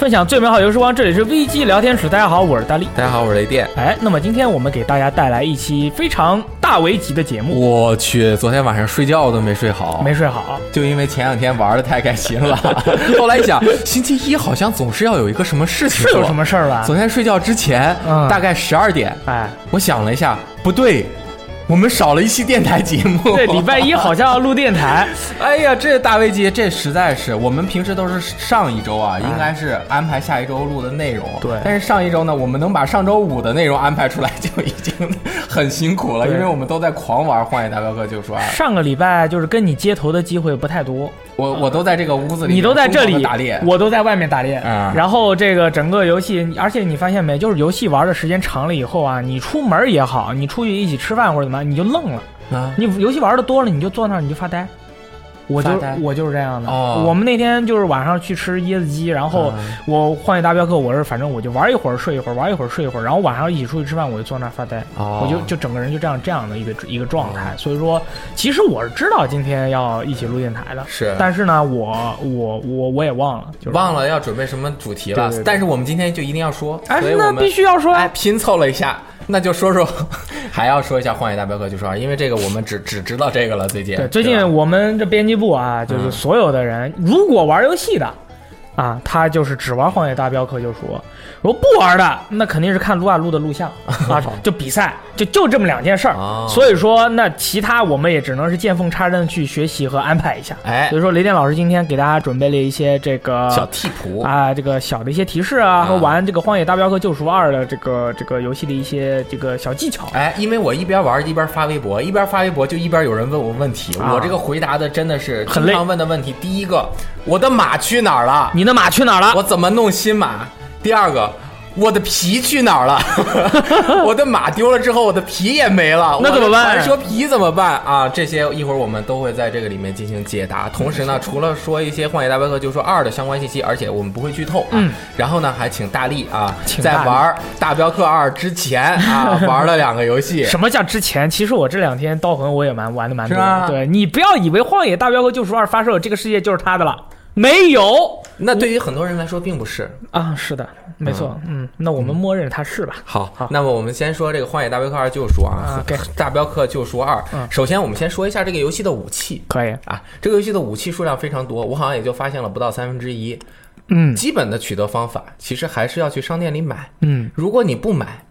分享最美好游时光，这里是危机聊天室。大家好，我是大力。大家好，我是雷电。哎，那么今天我们给大家带来一期非常大危级的节目。我去，昨天晚上睡觉都没睡好，没睡好，就因为前两天玩的太开心了。后来一想，星期一好像总是要有一个什么事情，是有什么事儿吧？昨天睡觉之前，嗯大概十二点，哎，我想了一下，不对，我们少了一期电台节目。对，礼拜一好像要录电台，哎呀，这大危机，这实在是我们平时都是上一周啊，应该是安排下一周录的内容。对但是上一周呢，我们能把上周五的内容安排出来，就已经很辛苦了，因为我们都在狂玩《荒野大镖客：救赎二》，上个礼拜就是跟你接头的机会不太多，我我都在这个屋子里，你都在这里打猎。我都在外面打猎。嗯然后这个整个游戏，而且你发现没，就是游戏玩的时间长了以后啊，你出门也好，你出去一起吃饭或者怎么样，你就愣了。啊，你游戏玩的多了，你就坐那儿你就发呆。我就我就是这样的。哦我们那天就是晚上去吃椰子鸡，然后嗯我荒野大镖客，我是反正我就玩一会儿睡一会儿，玩一会儿睡一会儿，然后晚上一起出去吃饭，我就坐那儿发呆。哦我就就整个人就这样这样的一个一个状态。所以说，其实我是知道今天要一起录电台的，是但是呢，我我我我也忘了，就是忘了要准备什么主题了，对对对但是我们今天就一定要说，哎那必须要说哎拼凑了一下，那就说说，还要说一下《荒野大镖客：救赎二》，因为这个我们只只知道这个了，最近对，最近我们这编辑部啊，就是嗯所有的人，如果玩游戏的。啊，他就是只玩《荒野大镖客：救赎》，如果不玩的，那肯定是看撸啊撸的录像啊，就比赛，就就这么两件事儿。哦所以说，那其他我们也只能是见缝插针去学习和安排一下。哎所以说，雷电老师今天给大家准备了一些这个小替补啊，这个小的一些提示啊，和玩这个《荒野大镖客：救赎二》的这个这个游戏的一些这个小技巧。哎，因为我一边玩一边发微博，一边发微博就一边有人问我问题，啊我这个回答的真的是很累问的问题。第一个，我的马去哪儿了？你的马去哪儿了？我怎么弄新马？第二个。我的皮去哪儿了？我的马丢了之后，我的皮也没了，那怎么办说皮怎么办啊？这些一会儿我们都会在这个里面进行解答。同时呢，除了说一些《荒野大镖客：救赎二》的相关信息，而且我们不会剧透啊。嗯然后呢，还请大力啊，在玩《大镖客二》之前啊，玩了两个游戏。什么叫之前？其实我这两天刀魂我也蛮玩的蛮多的。对你不要以为《荒野大镖客：救赎二》发售，这个世界就是他的了，没有那对于很多人来说并不是。啊。是的，没错，嗯，那我们默认它是吧？好，好那么我们先说这个《荒野大镖客二：救赎》啊，大镖客救赎二》嗯首先，我们先说一下这个游戏的武器。可以，啊，这个游戏的武器数量非常多，我好像也就发现了不到三分之一。嗯基本的取得方法其实还是要去商店里买，嗯，如果你不买，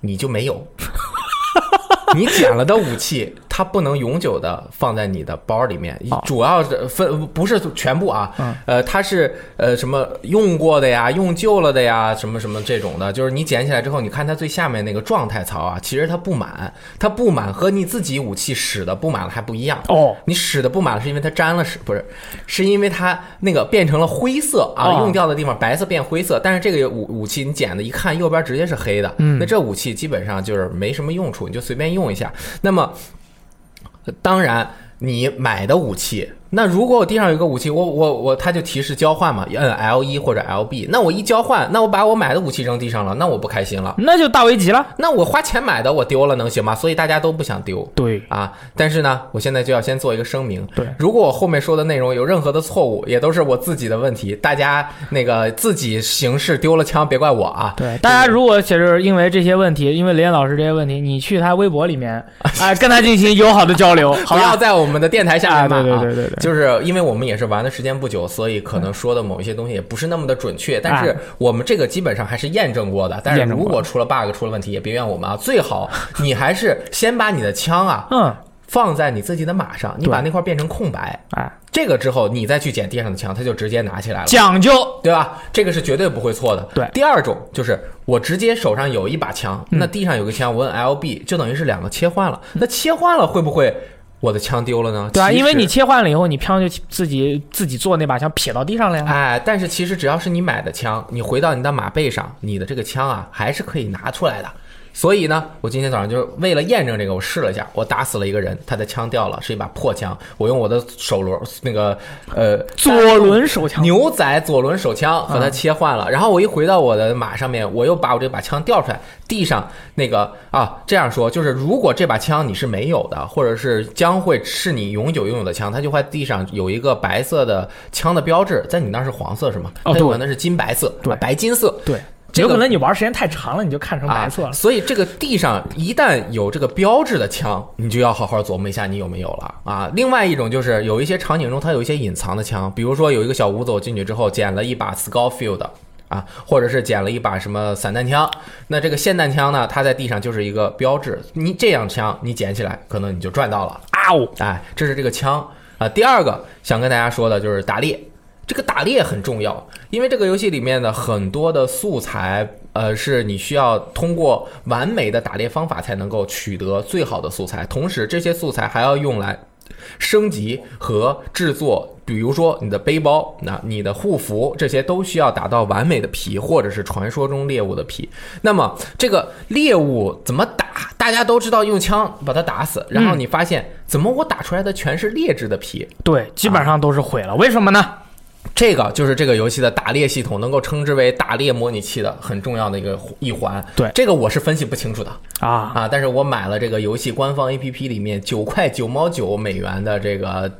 你就没有。你捡了的武器，它不能永久的放在你的包里面哦，主要是分不是全部啊嗯，呃，它是呃什么用过的呀、用旧了的呀，什么什么这种的，就是你捡起来之后，你看它最下面那个状态槽啊，其实它不满，它不满和你自己武器使的不满了还不一样。哦，你使的不满了，是因为它沾了屎，不是，是因为它那个变成了灰色啊，哦。用掉的地方白色变灰色，但是这个武武器你捡的，一看右边直接是黑的，嗯。那这武器基本上就是没什么用处，你就随便用一下。那么，当然你买的武器。那如果我地上有一个武器，我我我，它就提示交换嘛，摁 L 一或者 L B。那我一交换，那我把我买的武器扔地上了，那我不开心了。那就大危机了。那我花钱买的我丢了能行吗？所以大家都不想丢。对，啊，但是呢，我现在就要先做一个声明。对如果我后面说的内容有任何的错误，也都是我自己的问题，大家那个自己行事丢了枪，别怪我啊。对，大家如果其实因为这些问题，因为雷燕老师这些问题，你去他微博里面，啊、跟他进行友好的交流，好不要？在我们的电台下面骂啊对对对对对就是因为我们也是玩的时间不久，所以可能说的某一些东西也不是那么的准确。但是哎我们这个基本上还是验证过的。但是如果出了 bug 出了问题，也别怨我们啊。最好你还是先把你的枪啊嗯，放在你自己的马上，你把那块变成空白，哎，这个之后你再去捡地上的枪，它就直接拿起来了。讲究，对吧？这个是绝对不会错的。对第二种就是我直接手上有一把枪，嗯那地上有个枪，我摁 L B 就等于是两个切换了。那切换了会不会我的枪丢了呢？对啊，因为你切换了以后，你枪就自己自己做那把枪撇到地上了呀。哎，但是其实只要是你买的枪，你回到你的马背上，你的这个枪啊还是可以拿出来的。所以呢，我今天早上就是为了验证这个，我试了一下，我打死了一个人，他的枪掉了，是一把破枪。我用我的手轮那个呃左轮手枪，牛仔左轮手枪和它切换了。然后我一回到我的马上面，我又把我这把枪调出来，地上那个啊，这样说就是，如果这把枪你是没有的，或者是将会是你永久拥有的枪，它就会地上有一个白色的枪的标志，在你那是黄色是吗？哦，对，那是金白色，对，白金色，对。有可能你玩时间太长了，你就看成白色了。所以这个地上一旦有这个标志的枪，你就要好好琢磨一下你有没有了啊。另外一种就是有一些场景中它有一些隐藏的枪，比如说有一个小吴走进去之后捡了一把 Scofield 啊，或者是捡了一把什么散弹枪，那这个霰弹枪呢，它在地上就是一个标志。你这样枪你捡起来，可能你就赚到了。啊呜！哎，这是这个枪啊。第二个想跟大家说的就是打猎。这个打猎很重要，因为这个游戏里面的很多的素材，呃，是你需要通过完美的打猎方法才能够取得最好的素材。同时，这些素材还要用来升级和制作，比如说你的背包、那你的护符，这些都需要达到完美的皮，或者是传说中猎物的皮。那么，这个猎物怎么打？大家都知道用枪把它打死，然后你发现怎么我打出来的全是劣质的皮？对，基本上都是毁了。为什么呢？这个就是这个游戏的打猎系统，能够称之为打猎模拟器的很重要的一个一环。对，这个我是分析不清楚的啊啊！但是我买了这个游戏官方 APP 里面九块九毛九美元的这个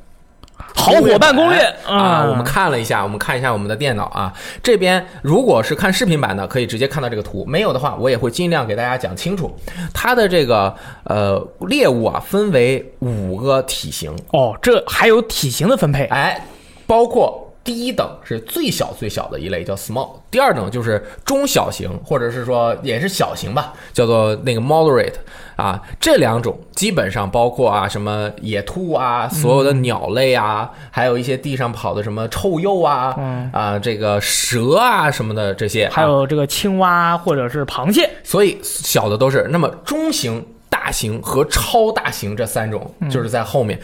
好伙伴攻略啊，我们看了一下，我们看一下我们的电脑啊，这边如果是看视频版的，可以直接看到这个图；没有的话，我也会尽量给大家讲清楚。它的这个呃猎物啊，分为五个体型哦，这还有体型的分配，哎，包括。第一等是最小最小的一类，叫 small。第二等就是中小型，或者是说也是小型吧，叫做那个 moderate。啊，这两种基本上包括啊，什么野兔啊，所有的鸟类啊，还有一些地上跑的什么臭鼬啊，啊，这个蛇啊什么的这些，还有这个青蛙或者是螃蟹。所以小的都是。那么中型、大型和超大型这三种就是在后面。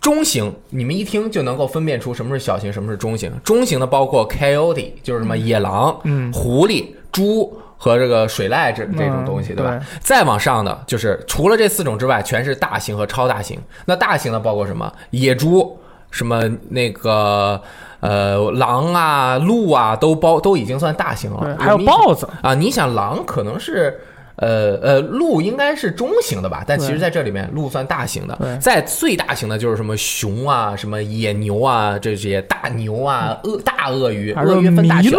中型，你们一听就能够分辨出什么是小型，什么是中型。中型的包括 coyote，就是什么野狼、狐狸、猪和这个水濑这这种东西，对吧？再往上的就是除了这四种之外，全是大型和超大型。那大型的包括什么？野猪，什么那个呃狼啊、鹿啊，都包都已经算大型了。还有豹子啊，你想狼可能是。呃呃，鹿应该是中型的吧，但其实在这里面，鹿算大型的。在最大型的就是什么熊啊，什么野牛啊，这些大牛啊，鳄大鳄鱼，鳄鱼分大小，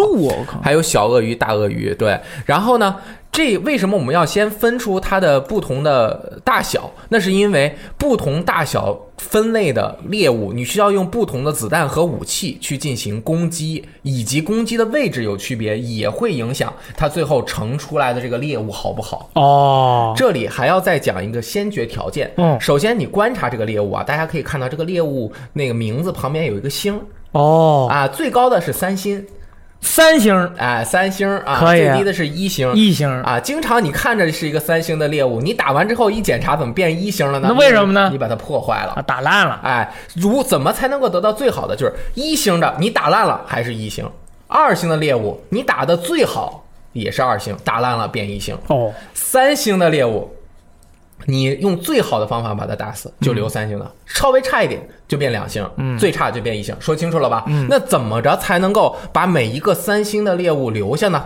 还有小鳄鱼、大鳄鱼。对，然后呢？这为什么我们要先分出它的不同的大小？那是因为不同大小分类的猎物，你需要用不同的子弹和武器去进行攻击，以及攻击的位置有区别，也会影响它最后成出来的这个猎物好不好？哦，这里还要再讲一个先决条件。嗯，首先你观察这个猎物啊，大家可以看到这个猎物那个名字旁边有一个星。哦，啊，最高的是三星。三星，哎，三星啊，可以。最低的是一星，一星啊。经常你看着是一个三星的猎物，你打完之后一检查，怎么变一星了呢？那为什么呢？你把它破坏了，打烂了。哎，如怎么才能够得到最好的？就是一星的，你打烂了还是一星；二星的猎物，你打的最好也是二星，打烂了变一星。哦，三星的猎物。你用最好的方法把它打死，就留三星的；稍微差一点就变两星，最差就变一星。说清楚了吧？那怎么着才能够把每一个三星的猎物留下呢？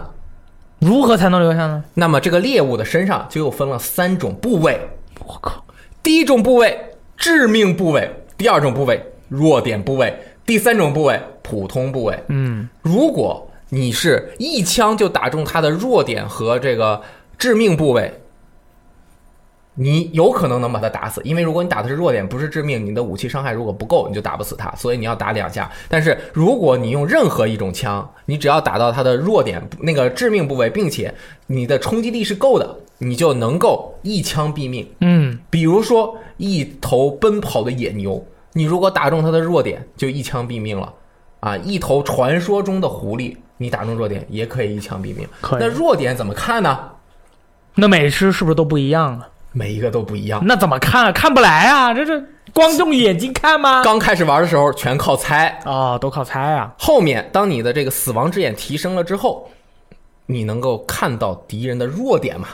如何才能留下呢？那么这个猎物的身上就又分了三种部位。我靠！第一种部位致命部位，第二种部位弱点部位，第三种部位普通部位。嗯，如果你是一枪就打中它的弱点和这个致命部位。你有可能能把他打死，因为如果你打的是弱点，不是致命，你的武器伤害如果不够，你就打不死他。所以你要打两下。但是如果你用任何一种枪，你只要打到他的弱点那个致命部位，并且你的冲击力是够的，你就能够一枪毙命。嗯，比如说一头奔跑的野牛，你如果打中它的弱点，就一枪毙命了。啊，一头传说中的狐狸，你打中弱点也可以一枪毙命。那弱点怎么看呢？那每只是不是都不一样啊？每一个都不一样，那怎么看？看不来啊！这这光用眼睛看吗？刚开始玩的时候全靠猜啊，都靠猜啊。后面当你的这个死亡之眼提升了之后，你能够看到敌人的弱点吗？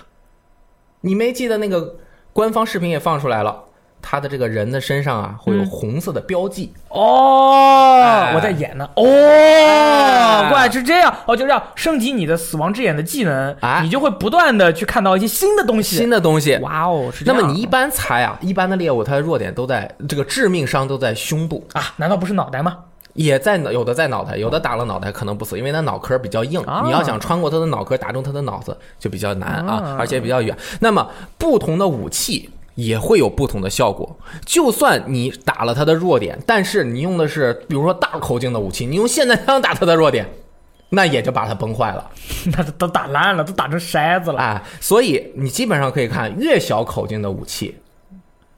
你没记得那个官方视频也放出来了，他的这个人的身上啊会有嗯红色的标记，哦，哎我在演呢。哦，原来是这样。哦，就是要升级你的死亡之眼的技能，哎你就会不断的去看到一些新的东西。新的东西。哇哦，是这样。那么你一般猜啊，一般的猎物它的弱点都在这个致命伤都在胸部，啊，难道不是脑袋吗？也在有的在脑袋，有的打了脑袋可能不死，因为它脑壳比较硬，啊你要想穿过它的脑壳打中它的脑子就比较难啊啊，而且比较远。那么不同的武器。也会有不同的效果。就算你打了它的弱点，但是你用的是比如说大口径的武器，你用霰弹枪打它的弱点，那也就把它崩坏了。那都都打烂了，都打成筛子了。哎，所以你基本上可以看，越小口径的武器，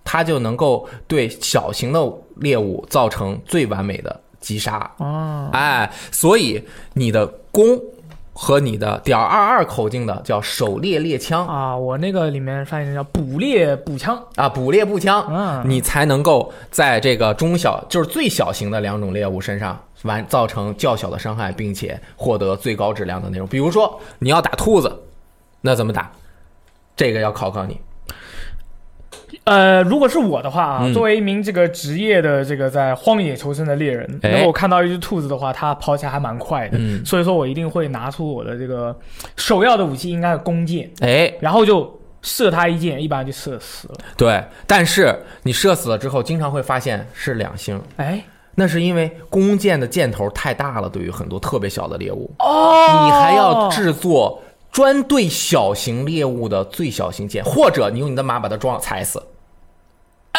它就能够对小型的猎物造成最完美的击杀。哦，哎，所以你的弓和你的点二二口径的叫狩猎猎枪啊，我那个里面翻译成叫捕猎步枪。啊，捕猎步枪，嗯你才能够在这个中小，就是最小型的两种猎物身上完造成较小的伤害，并且获得最高质量的那种。比如说你要打兔子，那怎么打？这个要考考你。呃，如果是我的话啊，嗯。作为一名这个职业的这个在荒野求生的猎人，哎。如果我看到一只兔子的话，它跑起来还蛮快的，嗯。所以说我一定会拿出我的这个首要的武器，应该是弓箭，哎，然后就射它一箭，一般就射死了。对，但是你射死了之后，经常会发现是两星，哎，那是因为弓箭的箭头太大了，对于很多特别小的猎物，哦。你还要制作专对小型猎物的最小型箭，或者你用你的马把它撞踩死。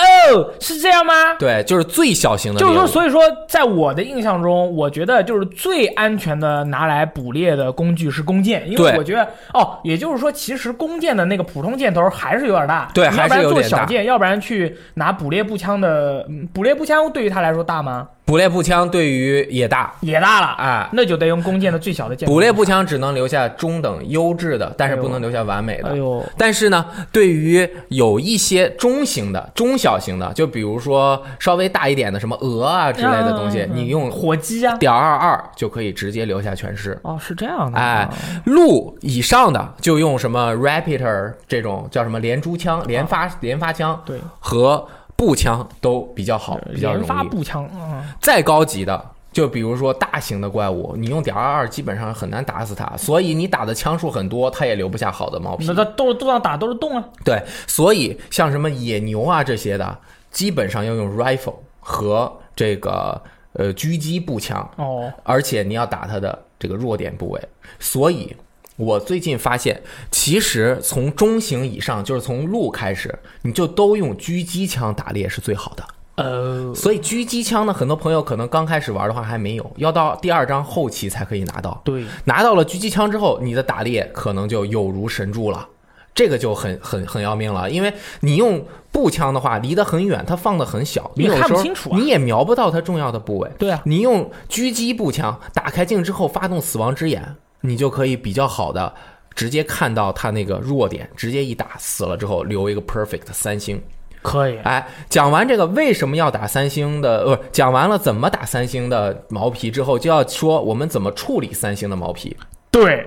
哦，是这样吗？对，就是最小型的。就是说，所以说，在我的印象中，我觉得就是最安全的拿来捕猎的工具是弓箭，因为我觉得哦，也就是说，其实弓箭的那个普通箭头还是有点大，对你要不然还是有点大做小箭，要不然去拿捕猎步枪的，嗯捕猎步枪对于他来说大吗？捕猎步枪对于也大，也大了，啊，那就得用弓箭的最小的箭头。捕猎步枪只能留下中等优质的，但是不能留下完美的。哎呦，但是呢，对于有一些中型的、中小型的，就比如说稍微大一点的，什么鹅啊之类的东西，你用火鸡啊，点二二就可以直接留下全尸。哦，是这样的，哎，鹿以上的就用什么 Raptor 这种叫什么连珠枪、连发连发枪对，和步枪都比较好，比较容易。发步枪，嗯，再高级的，就比如说大型的怪物，你用点二二基本上很难打死它，所以你打的枪数很多，它也留不下好的毛皮那。它都都要打都是洞啊，对，所以像什么野牛啊这些的，基本上要用 rifle 和这个呃狙击步枪，哦，而且你要打它的这个弱点部位。所以，我最近发现，其实从中型以上，就是从鹿开始，你就都用狙击枪打猎是最好的。呃，所以狙击枪呢，很多朋友可能刚开始玩的话还没有，要到第二章后期才可以拿到。对，拿到了狙击枪之后，你的打猎可能就有如神助了。这个就很很很要命了，因为你用步枪的话，离得很远，它放的很小，你你有时候看不清楚啊你也瞄不到它重要的部位。对啊，你用狙击步枪打开镜之后发动死亡之眼，你就可以比较好的直接看到他那个弱点，直接一打死了之后留一个 perfect 三星。可以，哎，讲完这个为什么要打三星的，呃，讲完了怎么打三星的毛皮之后，就要说我们怎么处理三星的毛皮。对，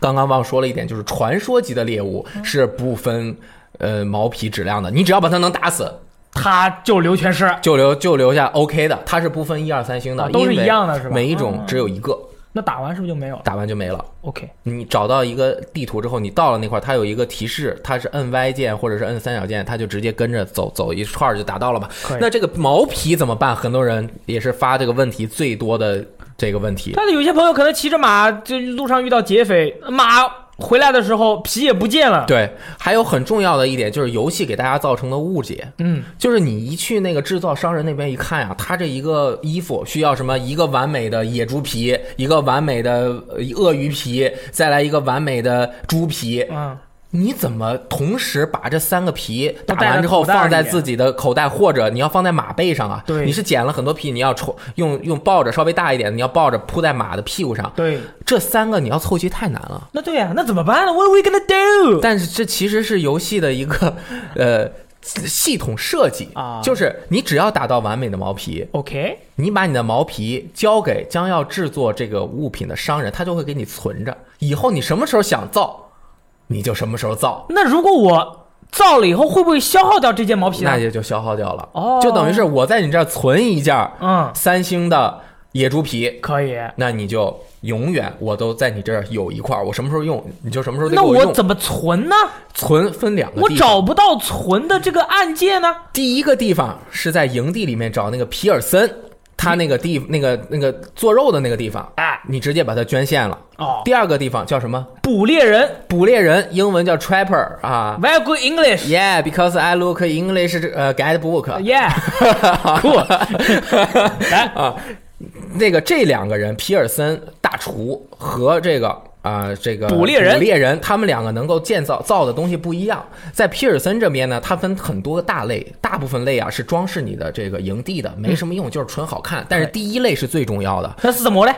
刚刚忘说了一点，就是传说级的猎物是不分呃毛皮质量的，你只要把它能打死，它就留全尸，就留就留下 OK 的，它是不分一二三星的，啊都是一样的是吧？每一种嗯只有一个，那打完是不是就没有了打完就没了。？OK，你找到一个地图之后，你到了那块儿，它有一个提示，它是摁 Y 键或者是摁三角键，它就直接跟着走走一串儿就达到了嘛。那这个毛皮怎么办？很多人也是发这个问题最多的这个问题。但是有些朋友可能骑着马，就路上遇到劫匪，马回来的时候皮也不见了。，对，还有很重要的一点就是游戏给大家造成的误解，嗯，就是你一去那个制造商人那边一看呀、他这一个衣服需要什么？一个完美的野猪皮，一个完美的呃鳄鱼皮，再来一个完美的猪皮。嗯，你怎么同时把这三个皮打完之后放在自己的口袋，或者你要放在马背上啊？对你是捡了很多皮，你要抽用用抱着稍微大一点，你要抱着铺在马的屁股上。对，这三个你要凑齐太难了。那对呀、那怎么办呢？What are we gonna do？但是这其实是游戏的一个 呃系统设计啊就是你只要打到完美的毛皮，OK，你把你的毛皮交给将要制作这个物品的商人，他就会给你存着。以后你什么时候想造，你就什么时候造，那如果我造了以后，会不会消耗掉这件毛皮呢那？也就消耗掉了。哦就等于是我在你这儿存一件嗯，三星的野猪皮，可以。那你就永远我都在你这儿有一块儿，我什么时候用你就什么时候得那。我怎么存呢？存分两个我，找不到存的这个按键呢。第一个地方是在营地里面找那个皮尔森，他那个地那个那个做肉的那个地方，哎，你直接把它捐献了。哦，第二个地方叫什么？捕猎人捕猎人，英文叫 trapper 啊。，very good English。Yeah, because I look English 呃 guidebook Yeah，cool。来，啊。那个这两个人，皮尔森大厨和这个啊、这个捕猎人捕猎人，他们两个能够建造造的东西不一样。在皮尔森这边呢，它分很多个大类，大部分类啊是装饰你的这个营地的，没什么用，就是纯好看。但是第一类是最重要的，那是什么嘞？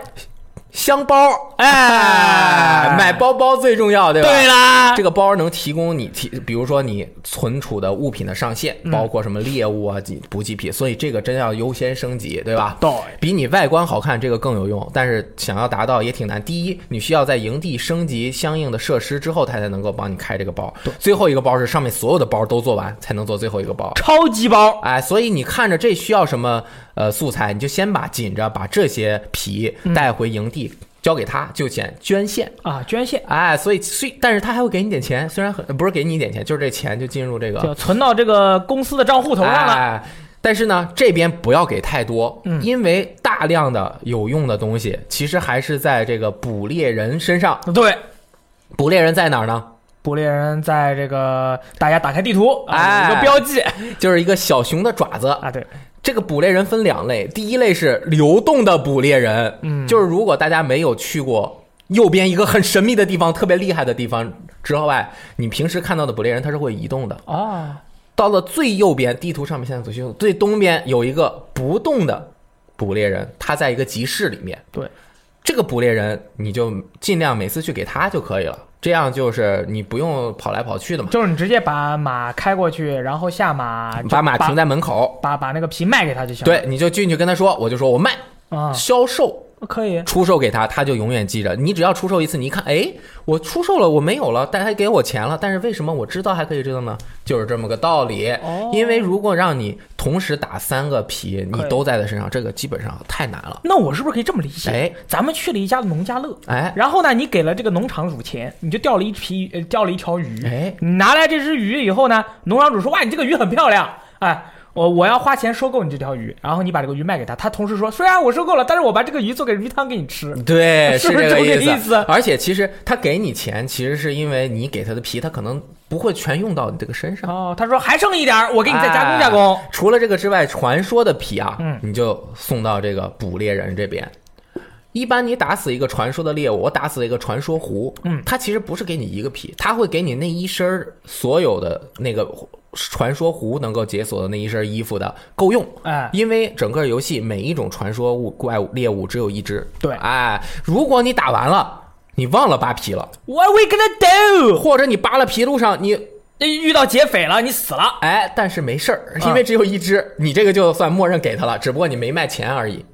香包。哎，买包包最重要，对吧？对啦，这个包能提供你提，比如说你存储的物品的上限，嗯包括什么猎物啊、补补给品，所以这个真要优先升级，对吧？对比你外观好看这个更有用，但是想要达到也挺难。第一，你需要在营地升级相应的设施之后，它才能够帮你开这个包。最后一个包是上面所有的包都做完才能做最后一个包。超级包。哎，所以你看着这需要什么呃素材，你就先把紧着把这些皮带回营地。交给他就先捐献，啊，捐献哎，所以虽但是他还会给你点钱，虽然很不是给你一点钱，就是这钱就进入这个就存到这个公司的账户头上了。哎，但是呢，这边不要给太多，嗯因为大量的有用的东西其实还是在这个捕猎人身上。对，捕猎人在哪儿呢？捕猎人在这个大家打开地图啊，哎有一个标记就是一个小熊的爪子。啊，对，这个捕猎人分两类，第一类是流动的捕猎人，嗯就是如果大家没有去过右边一个很神秘的地方、特别厉害的地方之外，你平时看到的捕猎人他是会移动的。啊，到了最右边，地图上面现在左右最东边有一个不动的捕猎人，他在一个集市里面。对，这个捕猎人你就尽量每次去给他就可以了，这样就是你不用跑来跑去的嘛。就是你直接把马开过去，然后下马，把马停在门口，把把那个皮卖给他就行了。对，你就进去跟他说，我就说我卖，啊，销售。可以。出售给他，他就永远记着。你只要出售一次，你一看，哎，我出售了，我没有了，但他给我钱了，但是为什么我知道还可以知道呢？就是这么个道理。哦因为如果让你同时打三个皮，你都在他身上，这个基本上太难了。那我是不是可以这么理解？哎，咱们去了一家农家乐，哎，然后呢，你给了这个农场主钱，你就钓了一批，呃，钓了一条鱼。哎，你拿来这只鱼以后呢，农场主说：“哇，你这个鱼很漂亮，哎，我我要花钱收购你这条鱼。”然后你把这个鱼卖给他，他同时说：“虽然我收购了，但是我把这个鱼做给鱼汤给你吃。对，是 不是这个这个意意思而且其实他给你钱，其实是因为你给他的皮，他可能不会全用到你这个身”上。哦，他说还剩一点儿，我给你再加工加工。除了这个之外，传说的皮啊，嗯你就送到这个捕猎人这边。一般你打死一个传说的猎物，我打死一个传说狐，嗯他其实不是给你一个皮，他会给你那一身儿所有的那个传说狐能够解锁的那一身衣服的够用。哎，因为整个游戏每一种传说物怪物猎物只有一只，对哎，如果你打完了，你忘了扒皮了，What we gonna do？或者你扒了皮路上你遇到劫匪了，你死了。哎，但是没事因为只有一只，你这个就算默认给他了，只不过你没卖钱而已。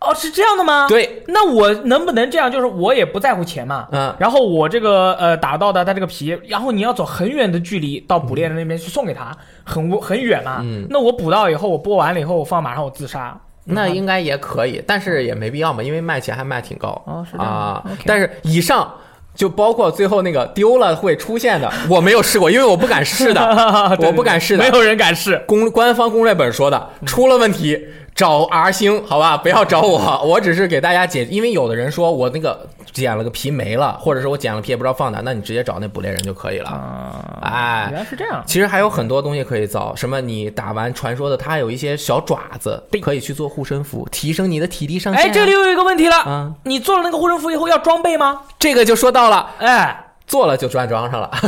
哦，是这样的吗？。对，那我能不能这样？就是我也不在乎钱嘛，嗯然后我这个呃打到的它这个皮，然后你要走很远的距离到捕猎人那边去送给他，很很远嘛。嗯那我捕到以后，我剥完了以后，我放马上我自杀。那应该也可以，但是也没必要嘛，因为卖钱还卖挺高哦是这样啊。但是以上就包括最后那个丢了会出现的，我没有试过，因为我不敢试的，对我不敢试的没有人敢试。公官方攻略本说的，出了问题找 R 星，好吧，不要找我，我只是给大家解，因为有的人说我那个剪了个皮没了，或者是我剪了皮也不知道放哪，那你直接找那捕猎人就可以了。啊，哎原来是这样。其实还有很多东西可以造，什么你打完传说的，它还有一些小爪子，可以去做护身符，提升你的体力上限啊。哎，这里又有一个问题了，嗯你做了那个护身符以后要装备吗？这个就说到了，哎，做了就专装上了。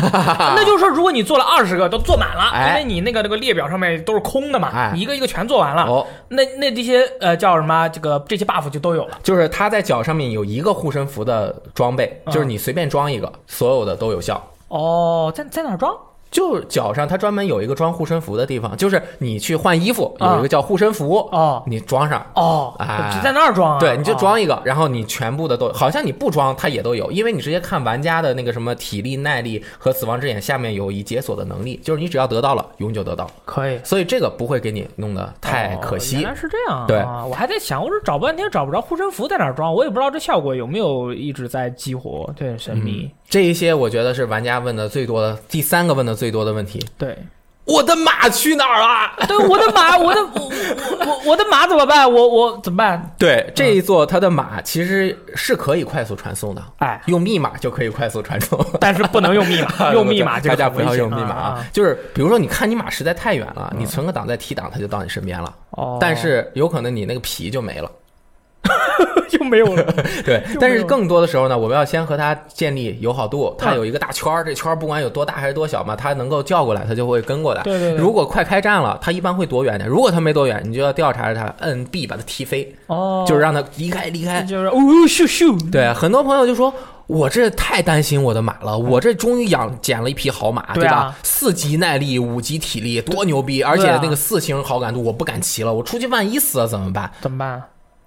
那就是说，如果你做了二十个都做满了，因为你那个那个列表上面都是空的嘛，哎你一个一个全做完了，哦，那那这些呃叫什么？这个这些 buff 就都有了。就是它在脚上面有一个护身符的装备，嗯就是你随便装一个，所有的都有效。哦，在在哪儿装？就脚上它专门有一个装护身符的地方，就是你去换衣服啊有一个叫护身符，哦你装上。哦，哎只在那儿装啊？对，你就哦装一个，然后你全部的都，好像你不装它也都有，因为你直接看玩家的那个什么体力、耐力和死亡之眼下面有已解锁的能力，就是你只要得到了，永久得到，可以。所以这个不会给你弄得太可哦惜。原来是这样啊！对我还在想，我是找半天找不着护身符在哪儿装，我也不知道这效果有没有一直在激活，对很神秘。这一些我觉得是玩家问的最多的第三个问的最多的问题。对，我的马去哪儿了？对，我的马，我的我我我我的马怎么办？我我怎么办？对，这一座它的马其实是可以快速传送的，哎，用密码就可以快速传送。但是不能用密码，用密码这大家不要用密码啊！就是比如说，你看你马实在太远了，你存个档再提档，它就到你身边了。哦，但是有可能你那个皮就没了。就没有了。对但是更多的时候呢，我们要先和他建立友好度。它啊有一个大圈儿，这圈儿不管有多大还是多小嘛，他能够叫过来，他就会跟过来。对对对如果快开战了，他一般会躲远点。如果他没躲远，你就要调查着他，摁 B 把他踢飞，哦，就是让他离开离开。就是哦咻咻，对，很多朋友就说。我这太担心我的马了，我这终于养捡了一匹好马，对啊吧？四级耐力，五级体力，多牛逼！而且那个四星好感度，我不敢骑了，我出去万一死了怎么办？怎么办？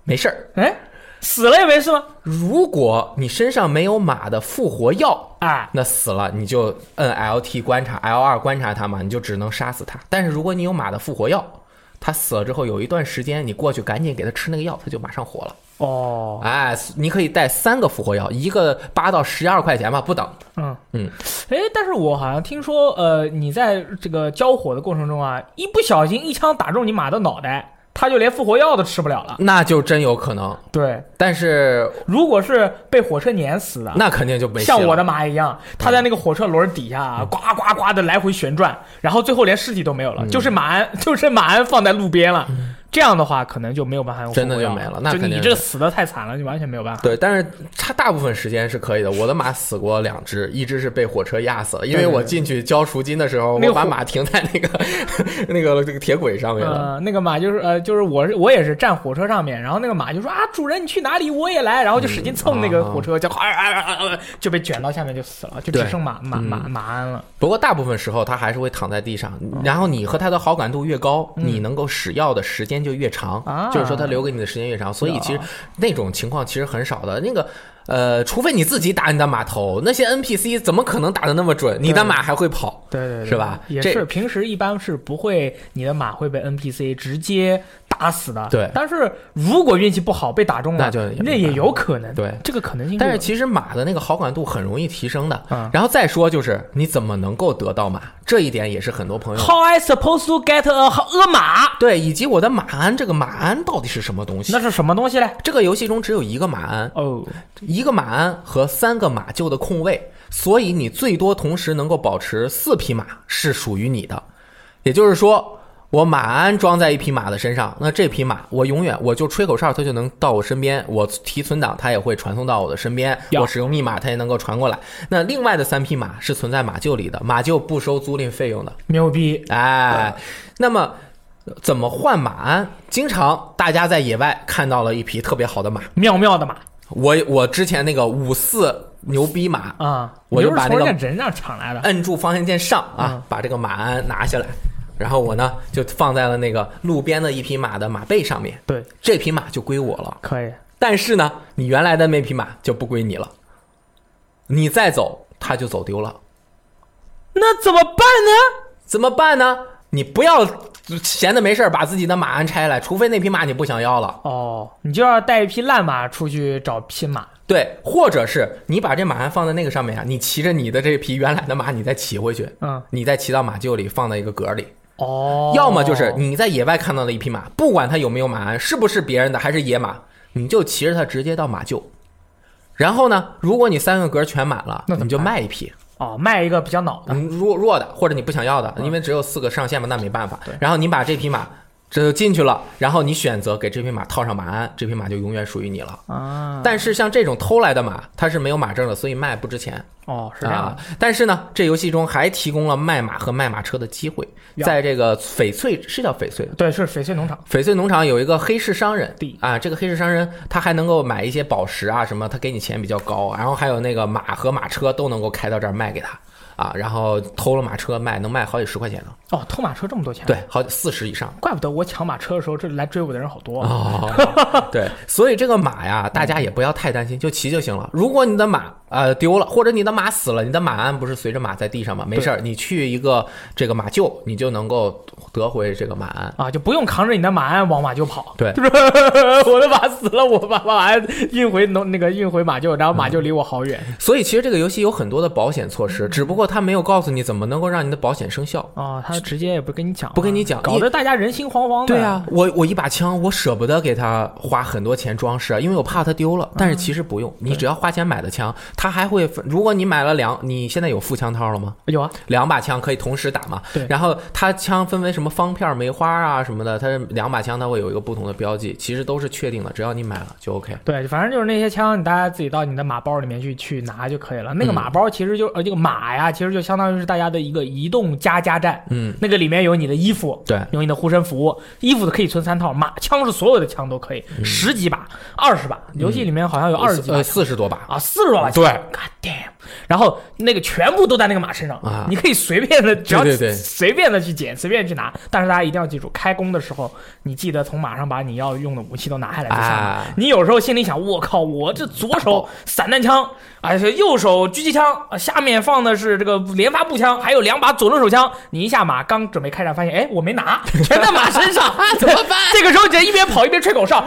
没事儿，哎，死了也没事吗？如果你身上没有马的复活药，啊，那死了你就摁 LT 观察 L 二观察它嘛，你就只能杀死它。但是如果你有马的复活药，它死了之后有一段时间，你过去赶紧给它吃那个药，它就马上活了。哦，哎，你可以带三个复活药，一个八到十二块钱吧，不等。嗯嗯，哎，但是我好像听说，呃，你在这个交火的过程中啊，一不小心一枪打中你马的脑袋，它就连复活药都吃不了了。那就真有可能。对，但是如果是被火车碾死的，那肯定就没像我的马一样，他在那个火车轮底下啊，呱呱呱的来回旋转，然后最后连尸体都没有了，就是马鞍，就是马鞍放在路边了。这样的话，可能就没有办法用真的就没了那你这死的太惨了，你完全没有办法。对，但是它大部分时间是可以的。我的马死过两只，一只是被火车压死了，因为我进去交赎金的时候，我把那个火马停在那个 那个这个铁轨上面了。呃，那个马就是呃，就是我是我也是站火车上面，然后那个马就说啊，主人你去哪里，我也来，然后就使劲蹭那个火车，就啊啊啊啊啊就被卷到下面就死了，就只剩马马马马鞍了。不过大部分时候它还是会躺在地上，然后你和它的好感度越高，你能够使药的时间就越长，啊就是说他留给你的时间越长。所以其实啊那种情况其实很少的。那个呃，除非你自己打你的码头，那些 NPC 怎么可能打的那么准？你的马还会跑。对对对，是吧也是，平时一般是不会，你的马会被 NPC 直接打死的。对但是如果运气不好被打中了，那就那也有可能。对这个可能性。但是其实马的那个好感度很容易提升的。嗯然后再说就是你怎么能够得到马，这一点也是很多朋友 How I supposed to get a 恶马？对，以及我的马鞍这个马鞍到底是什么东西那？是什么东西嘞？这个游戏中只有一个马鞍，哦，一个马鞍和三个马厩的空位，所以你最多同时能够保持四匹马是属于你的。也就是说，我马鞍装在一匹马的身上，那这匹马我永远我就吹口哨，它就能到我身边；我提存档，它也会传送到我的身边；我使用密码，它也能够传过来。那另外的三匹马是存在马厩里的，马厩不收租赁费用的。牛逼！哎，那么怎么换马鞍？经常大家在野外看到了一匹特别好的马，妙妙的马我我之前那个五四牛逼马，啊！我就是把那个人家人上抢来的。摁住方向键上啊嗯，把这个马鞍拿下来，然后我呢就放在了那个路边的一匹马的马背上面，对，这匹马就归我了。可以。但是呢，你原来的那匹马就不归你了，你再走它就走丢了，那怎么办呢？怎么办呢？你不要闲的没事儿把自己的马鞍拆来，除非那匹马你不想要了。哦，你就要带一匹烂马出去找匹马。对，或者是你把这马鞍放在那个上面啊，你骑着你的这匹原来的马，你再骑回去，嗯，你再骑到马厩里放在一个格里。哦，要么就是你在野外看到了一匹马，不管它有没有马鞍，是不是别人的还是野马，你就骑着它直接到马厩。然后呢，如果你三个格全满了，那你就卖一匹。哦，卖一个比较老的。嗯，弱弱的或者你不想要的，因为只有四个上限嘛，那没办法。然后你把这匹马这就进去了，然后你选择给这匹马套上马鞍，这匹马就永远属于你了。啊，但是像这种偷来的马，它是没有马证的，所以卖不值钱哦，是这样啊的。。但是呢，这游戏中还提供了卖马和卖马车的机会，在这个翡翠是叫翡翠。对，是翡翠农场。翡翠农场有一个黑市商人啊，这个黑市商人他还能够买一些宝石啊什么，他给你钱比较高，然后还有那个马和马车都能够开到这儿卖给他啊，然后偷了马车卖，能卖好几十块钱呢。哦，偷马车这么多钱？对，好四十以上。怪不得我抢马车的时候，这来追我的人好多。哦，对，所以这个马呀，大家也不要太担心，就骑就行了。如果你的马呃丢了，或者你的马死了，你的马鞍不是随着马在地上吗？没事儿，你去一个这个马厩，你就能够得回这个马鞍啊，就不用扛着你的马鞍往马厩跑。对，我的马死了，我把马鞍运回农那个运回马厩，然后马厩离我好远。所以其实这个游戏有很多的保险措施，只不过他没有告诉你怎么能够让你的保险生效啊，他直接也不跟你讲，不跟你讲，搞得大家人心惶惶的。对啊，我我一把枪，我舍不得给他花很多钱装饰，因为我怕他丢了。但是其实不用，你只要花钱买的枪，它还会分。如果你买了两，你现在有副枪套了吗？有啊，两把枪可以同时打嘛。对。然后它枪分为什么方片、梅花啊什么的，它两把枪它会有一个不同的标记，其实都是确定的，只要你买了就 OK。对，反正就是那些枪，你大家自己到你的马包里面去去拿就可以了。那个马包其实就呃这个马呀，其实就相当于是大家的一个移动加加站。嗯。那个里面有你的衣服，对，有你的护身符，衣服的可以存三套，马枪是所有的枪都可以，十几把、二十把，游戏里面好像有二十几把，四十多把啊，四十多把，对，God damn。然后那个全部都在那个马身上啊，你可以随便的，只要随便的去捡，随便去拿。但是大家一定要记住，开弓的时候，你记得从马上把你要用的武器都拿下来就行了。你有时候心里想，我靠，我这左手散弹枪，而且右手狙击枪，下面放的是这个连发步枪，还有两把左轮手枪。你一下马，刚准备开战，发现哎，我没拿，全在马身上，怎么办？这个时候你就一边跑一边吹口哨，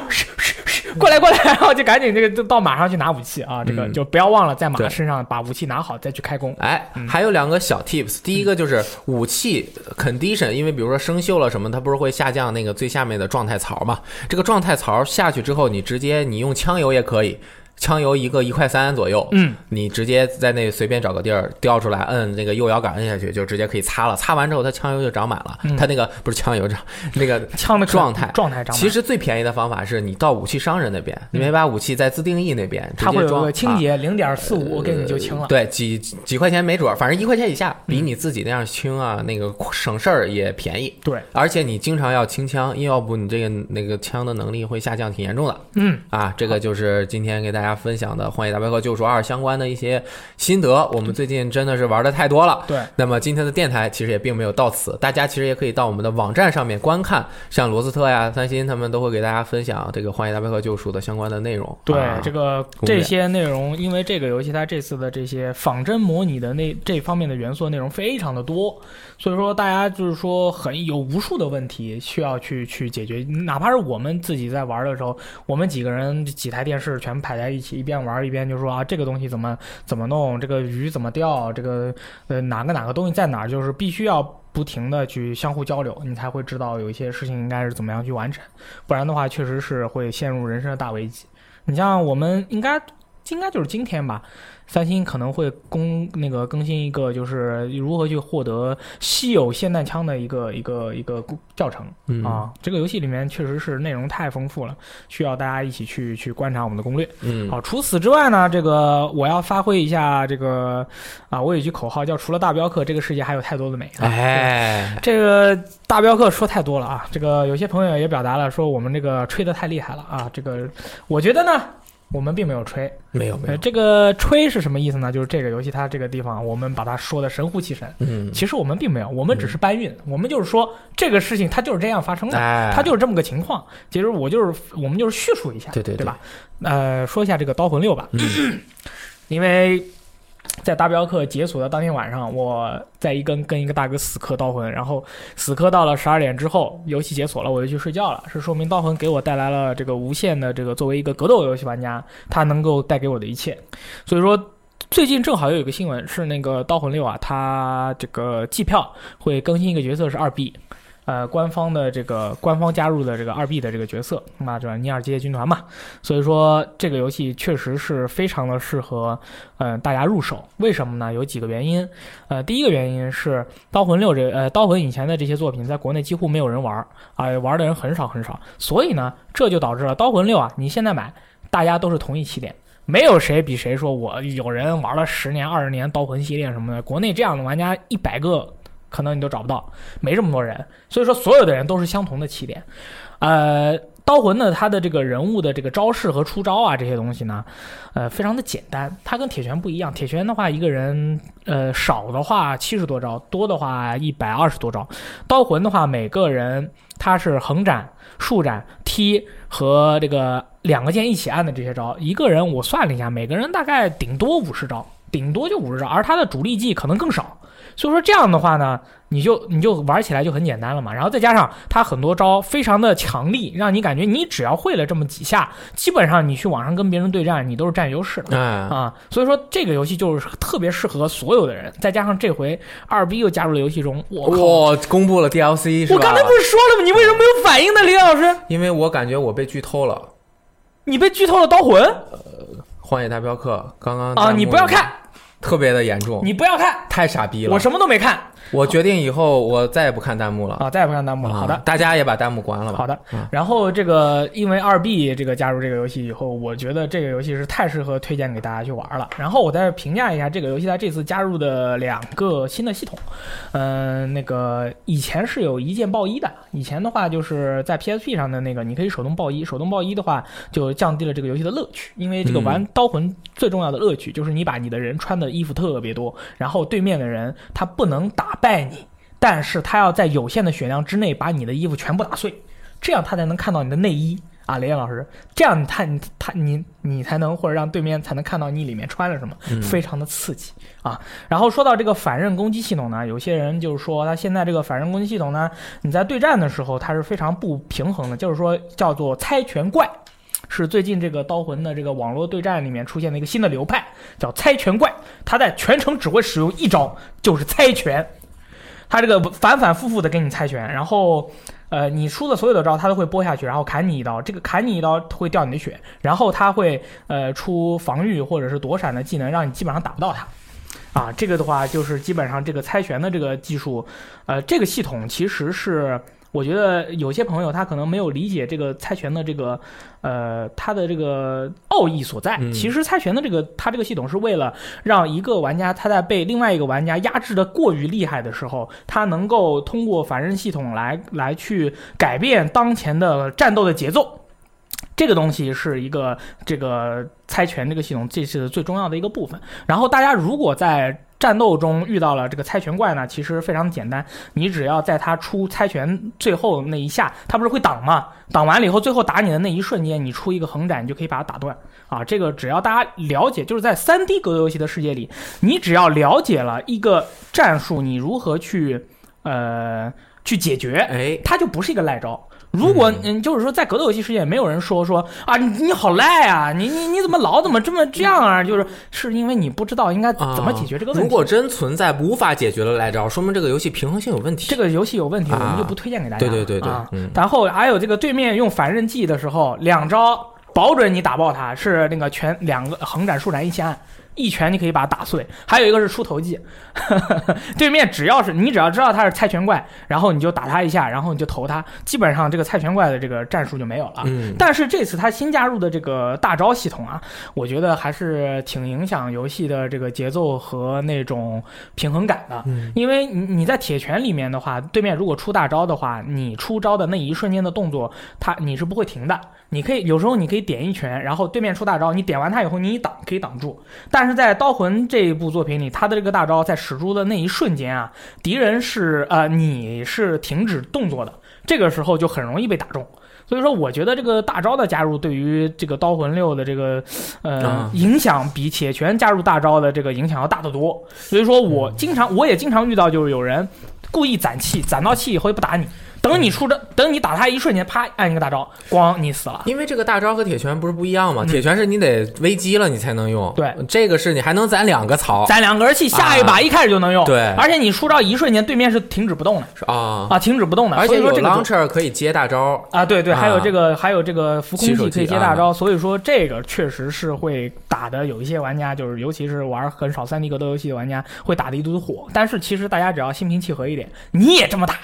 过来过来，然后就赶紧这个就到马上去拿武器啊，这个就不要忘了在马身上把武器拿好再去开弓。哎，还有两个小 tips，第一个就是武器 condition，因为比如说生锈了什么，它不是会下降那个最下面的状态槽嘛？这个状态槽下去之后，你直接你用枪油也可以。枪油一个一块三左右，嗯，你直接在那随便找个地儿调出来，摁那个右摇杆摁下去，就直接可以擦了。擦完之后，它枪油就长满了。它那个不是枪油长，那 个枪的状态状态长。其实最便宜的方法是你到武器商人那边，你没把武器在自定义那边，它会有个清洁零点四五，给你就清了。对，几几块钱没准，反正一块钱以下，比你自己那样清啊，那个省事儿也便宜。对，而且你经常要清枪，要不你这个那个枪的能力会下降，挺严重的。嗯，啊，这个就是今天给大家分享的荒野。《大镖客：救赎二》相关的一些心得，我们最近真的是玩的太多了。对，那么今天的电台其实也并没有到此，大家其实也可以到我们的网站上面观看，像罗斯特呀、三星他们都会给大家分享这个《荒野大镖客：救赎》的相关的内容。对，这个这些内容，因为这个游戏它这次的这些仿真模拟的那这方面的元素内容非常的多，所以说大家就是说很有无数的问题需要去去解决，哪怕是我们自己在玩的时候，我们几个人几台电视全排在一起，一边玩一边。就说啊，这个东西怎么怎么弄？这个鱼怎么钓？这个呃，哪个哪个东西在哪？就是必须要不停的去相互交流，你才会知道有一些事情应该是怎么样去完成。不然的话，确实是会陷入人生的大危机。你像我们应该应该就是今天吧。三星可能会公那个更新一个，就是如何去获得稀有霰弹枪的一个一个一个教程啊。这个游戏里面确实是内容太丰富了，需要大家一起去去观察我们的攻略。嗯，好，除此之外呢，这个我要发挥一下这个啊，我有一句口号叫“除了大镖客，这个世界还有太多的美”。哎，这个大镖客说太多了啊。这个有些朋友也表达了说我们这个吹的太厉害了啊。这个我觉得呢。我们并没有吹，没有没有。这个吹是什么意思呢？就是这个游戏它这个地方，我们把它说的神乎其神。嗯，其实我们并没有，我们只是搬运。我们就是说这个事情它就是这样发生的，它就是这么个情况。其实我就是我们就是叙述一下，对对对吧？呃，说一下这个刀魂六吧，因为。在大镖客解锁的当天晚上，我在一跟跟一个大哥死磕刀魂，然后死磕到了十二点之后，游戏解锁了，我就去睡觉了。是说明刀魂给我带来了这个无限的这个作为一个格斗游戏玩家，它能够带给我的一切。所以说，最近正好又有个新闻是那个刀魂六啊，它这个季票会更新一个角色是二 B。呃，官方的这个官方加入的这个二 B 的这个角色，那这尼尔机械军团嘛，所以说这个游戏确实是非常的适合，嗯，大家入手。为什么呢？有几个原因。呃，第一个原因是刀魂六这呃刀魂以前的这些作品在国内几乎没有人玩儿，啊，玩的人很少很少，所以呢，这就导致了刀魂六啊，你现在买，大家都是同一起点，没有谁比谁说我有人玩了十年二十年刀魂系列什么的，国内这样的玩家一百个。可能你都找不到，没这么多人，所以说所有的人都是相同的起点。呃，刀魂呢，它的这个人物的这个招式和出招啊，这些东西呢，呃，非常的简单。它跟铁拳不一样，铁拳的话，一个人呃少的话七十多招，多的话一百二十多招。刀魂的话，每个人他是横斩、竖斩、踢和这个两个键一起按的这些招，一个人我算了一下，每个人大概顶多五十招，顶多就五十招，而他的主力技可能更少。所以说这样的话呢，你就你就玩起来就很简单了嘛。然后再加上他很多招非常的强力，让你感觉你只要会了这么几下，基本上你去网上跟别人对战，你都是占优势的。哎，啊，所以说这个游戏就是特别适合所有的人，再加上这回二 B 又加入了游戏中，我靠！哇，公布了 DLC？我刚才不是说了吗？你为什么没有反应呢，李老师？因为我感觉我被剧透了，《你被剧透了刀魂荒野大镖客》刚刚啊！你不要看，特别的严重，你不要看，太傻逼了。我什么都没看我决定以后我再也不看弹幕了。啊！再也不看弹幕了。啊好的，大家也把弹幕关了吧。好的嗯。然后这个因为二 B 这个加入这个游戏以后，我觉得这个游戏是太适合推荐给大家去玩了。然后我再评价一下这个游戏它这次加入的两个新的系统。嗯、那个以前是有一键爆一的，以前的话就是在 PSP 上的那个你可以手动爆一，手动爆一的话就降低了这个游戏的乐趣，因为这个嗯玩刀魂最重要的乐趣就是你把你的人穿的衣服特别多，然后对面的人他不能打败你。但是他要在有限的血量之内把你的衣服全部打碎，这样他才能看到你的内衣啊，雷燕老师，这样他你他你你才能或者让对面才能看到你里面穿了什么，嗯非常的刺激啊。然后说到这个反刃攻击系统呢，有些人就是说他现在这个反刃攻击系统呢，你在对战的时候它是非常不平衡的，就是说叫做猜拳怪。是最近这个刀魂的这个网络对战里面出现的一个新的流派，叫猜拳怪。他在全程只会使用一招，就是猜拳。他这个反反复复的给你猜拳，然后，呃，你出的所有的招他都会拨下去，然后砍你一刀，这个砍你一刀会掉你的血，然后他会呃出防御或者是躲闪的技能，让你基本上打不到他。啊，这个的话就是基本上这个猜拳的这个技术，呃，这个系统其实是我觉得有些朋友他可能没有理解这个猜拳的这个呃它的这个奥义所在。嗯其实猜拳的这个它这个系统是为了让一个玩家他在被另外一个玩家压制的过于厉害的时候，他能够通过反刃系统来来去改变当前的战斗的节奏。这个东西是一个这个猜拳这个系统这是最重要的一个部分。然后大家如果在战斗中遇到了这个猜拳怪呢，其实非常简单，你只要在他出猜拳最后那一下，他不是会挡吗？挡完了以后，最后打你的那一瞬间，你出一个横斩，你就可以把它打断啊！这个只要大家了解，就是在三 D 格斗游戏的世界里，你只要了解了一个战术，你如何去呃去解决，哎，它就不是一个赖招。如果嗯，就是说在格斗游戏世界，没有人说说啊，你你好赖啊，你你你怎么老怎么这么这样啊？就是是因为你不知道应该怎么解决这个问题。啊如果真存在无法解决的赖招，说明这个游戏平衡性有问题。这个游戏有问题，我啊们就不推荐给大家了。对对对对啊嗯然后还有这个对面用反刃技的时候，两招保准你打爆他，是那个全两个横斩、竖斩一起按。一拳你可以把它打碎，还有一个是出头技，对面只要是你只要知道他是菜拳怪，然后你就打他一下，然后你就投他，基本上这个菜拳怪的这个战术就没有了。嗯，但是这次他新加入的这个大招系统啊，我觉得还是挺影响游戏的这个节奏和那种平衡感的。嗯因为你你在铁拳里面的话，对面如果出大招的话，你出招的那一瞬间的动作，他你是不会停的。你可以有时候你可以点一拳，然后对面出大招，你点完他以后你一挡可以挡住。但是在刀魂这一部作品里，他的这个大招在使出的那一瞬间啊，敌人是呃你是停止动作的，这个时候就很容易被打中。所以说，我觉得这个大招的加入对于这个刀魂六的这个呃、影响，比铁拳加入大招的这个影响要大得多。所以说我经常我也经常遇到，就是有人故意攒气，攒到气以后又不打你，等你出招，等你打他一瞬间，啪按一个大招，咣你死了。因为这个大招和铁拳不是不一样吗？嗯铁拳是你得危机了你才能用，对，这个是你还能攒两个槽，攒两格气，下一把一开始就能用。啊对而且你出招一瞬间，对面是停止不动的是啊，啊，停止不动的。而且说这个就 launcher 可以接大招，啊，对对，啊还有这个，还有这个浮空技可以接大招，所以说这个确实是会打的，有一些玩家就是，尤其是玩很少三 D 格斗游戏的玩家，会打的一肚子火。但是其实大家只要心平气和一点，你也这么打，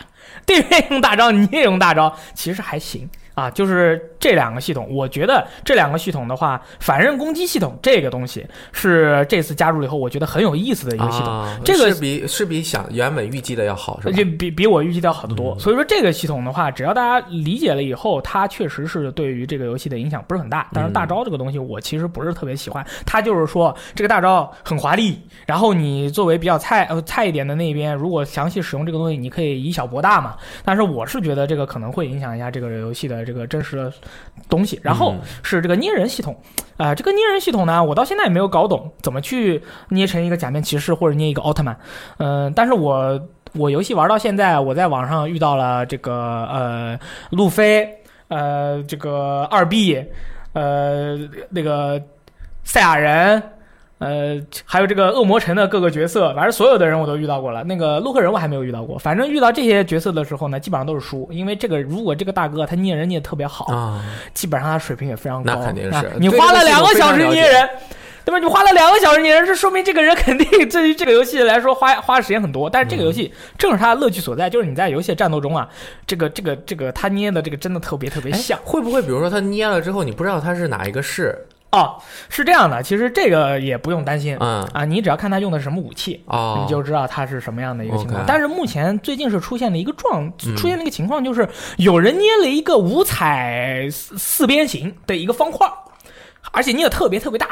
对面用大招，你也用大招，其实还行。啊，就是这两个系统，我觉得这两个系统的话，反刃攻击系统这个东西是这次加入了以后，我觉得很有意思的一个系统。啊这个是比是比想原本预计的要好，是吧？就比比我预计的要好得多。嗯所以说这个系统的话，只要大家理解了以后，它确实是对于这个游戏的影响不是很大。但是大招这个东西，我其实不是特别喜欢。它就是说这个大招很华丽，然后你作为比较菜呃菜一点的那边，如果详细使用这个东西，你可以以小博大嘛。但是我是觉得这个可能会影响一下这个游戏的这个真实的东西。然后嗯是这个捏人系统，啊、这个捏人系统呢，我到现在也没有搞懂怎么去捏成一个假面骑士或者捏一个奥特曼。嗯、但是我我游戏玩到现在，我在网上遇到了这个呃路飞，呃这个二 B，呃那个赛亚人。呃，还有这个恶魔城的各个角色，反正所有的人我都遇到过了。那个洛克人我还没有遇到过。反正遇到这些角色的时候呢，基本上都是输，因为这个如果这个大哥他捏人捏的特别好，啊，基本上他水平也非常高。那肯定是啊你花了两个小时捏人，对吧？你花了两个小时捏人，这说明这个人肯定对于这个游戏来说花花的时间很多。但是这个游戏正是他的乐趣所在，就是你在游戏的战斗中啊，这个这个这个他捏的这个真的特别特别哎像。会不会比如说他捏了之后，你不知道他是哪一个是？哦，是这样的，其实这个也不用担心。嗯，啊，你只要看他用的是什么武器，哦，你就知道他是什么样的一个情况。但是目前最近是出现了一个状，嗯出现了一个情况，就是有人捏了一个五彩四四边形的一个方块，而且捏的特别特别大。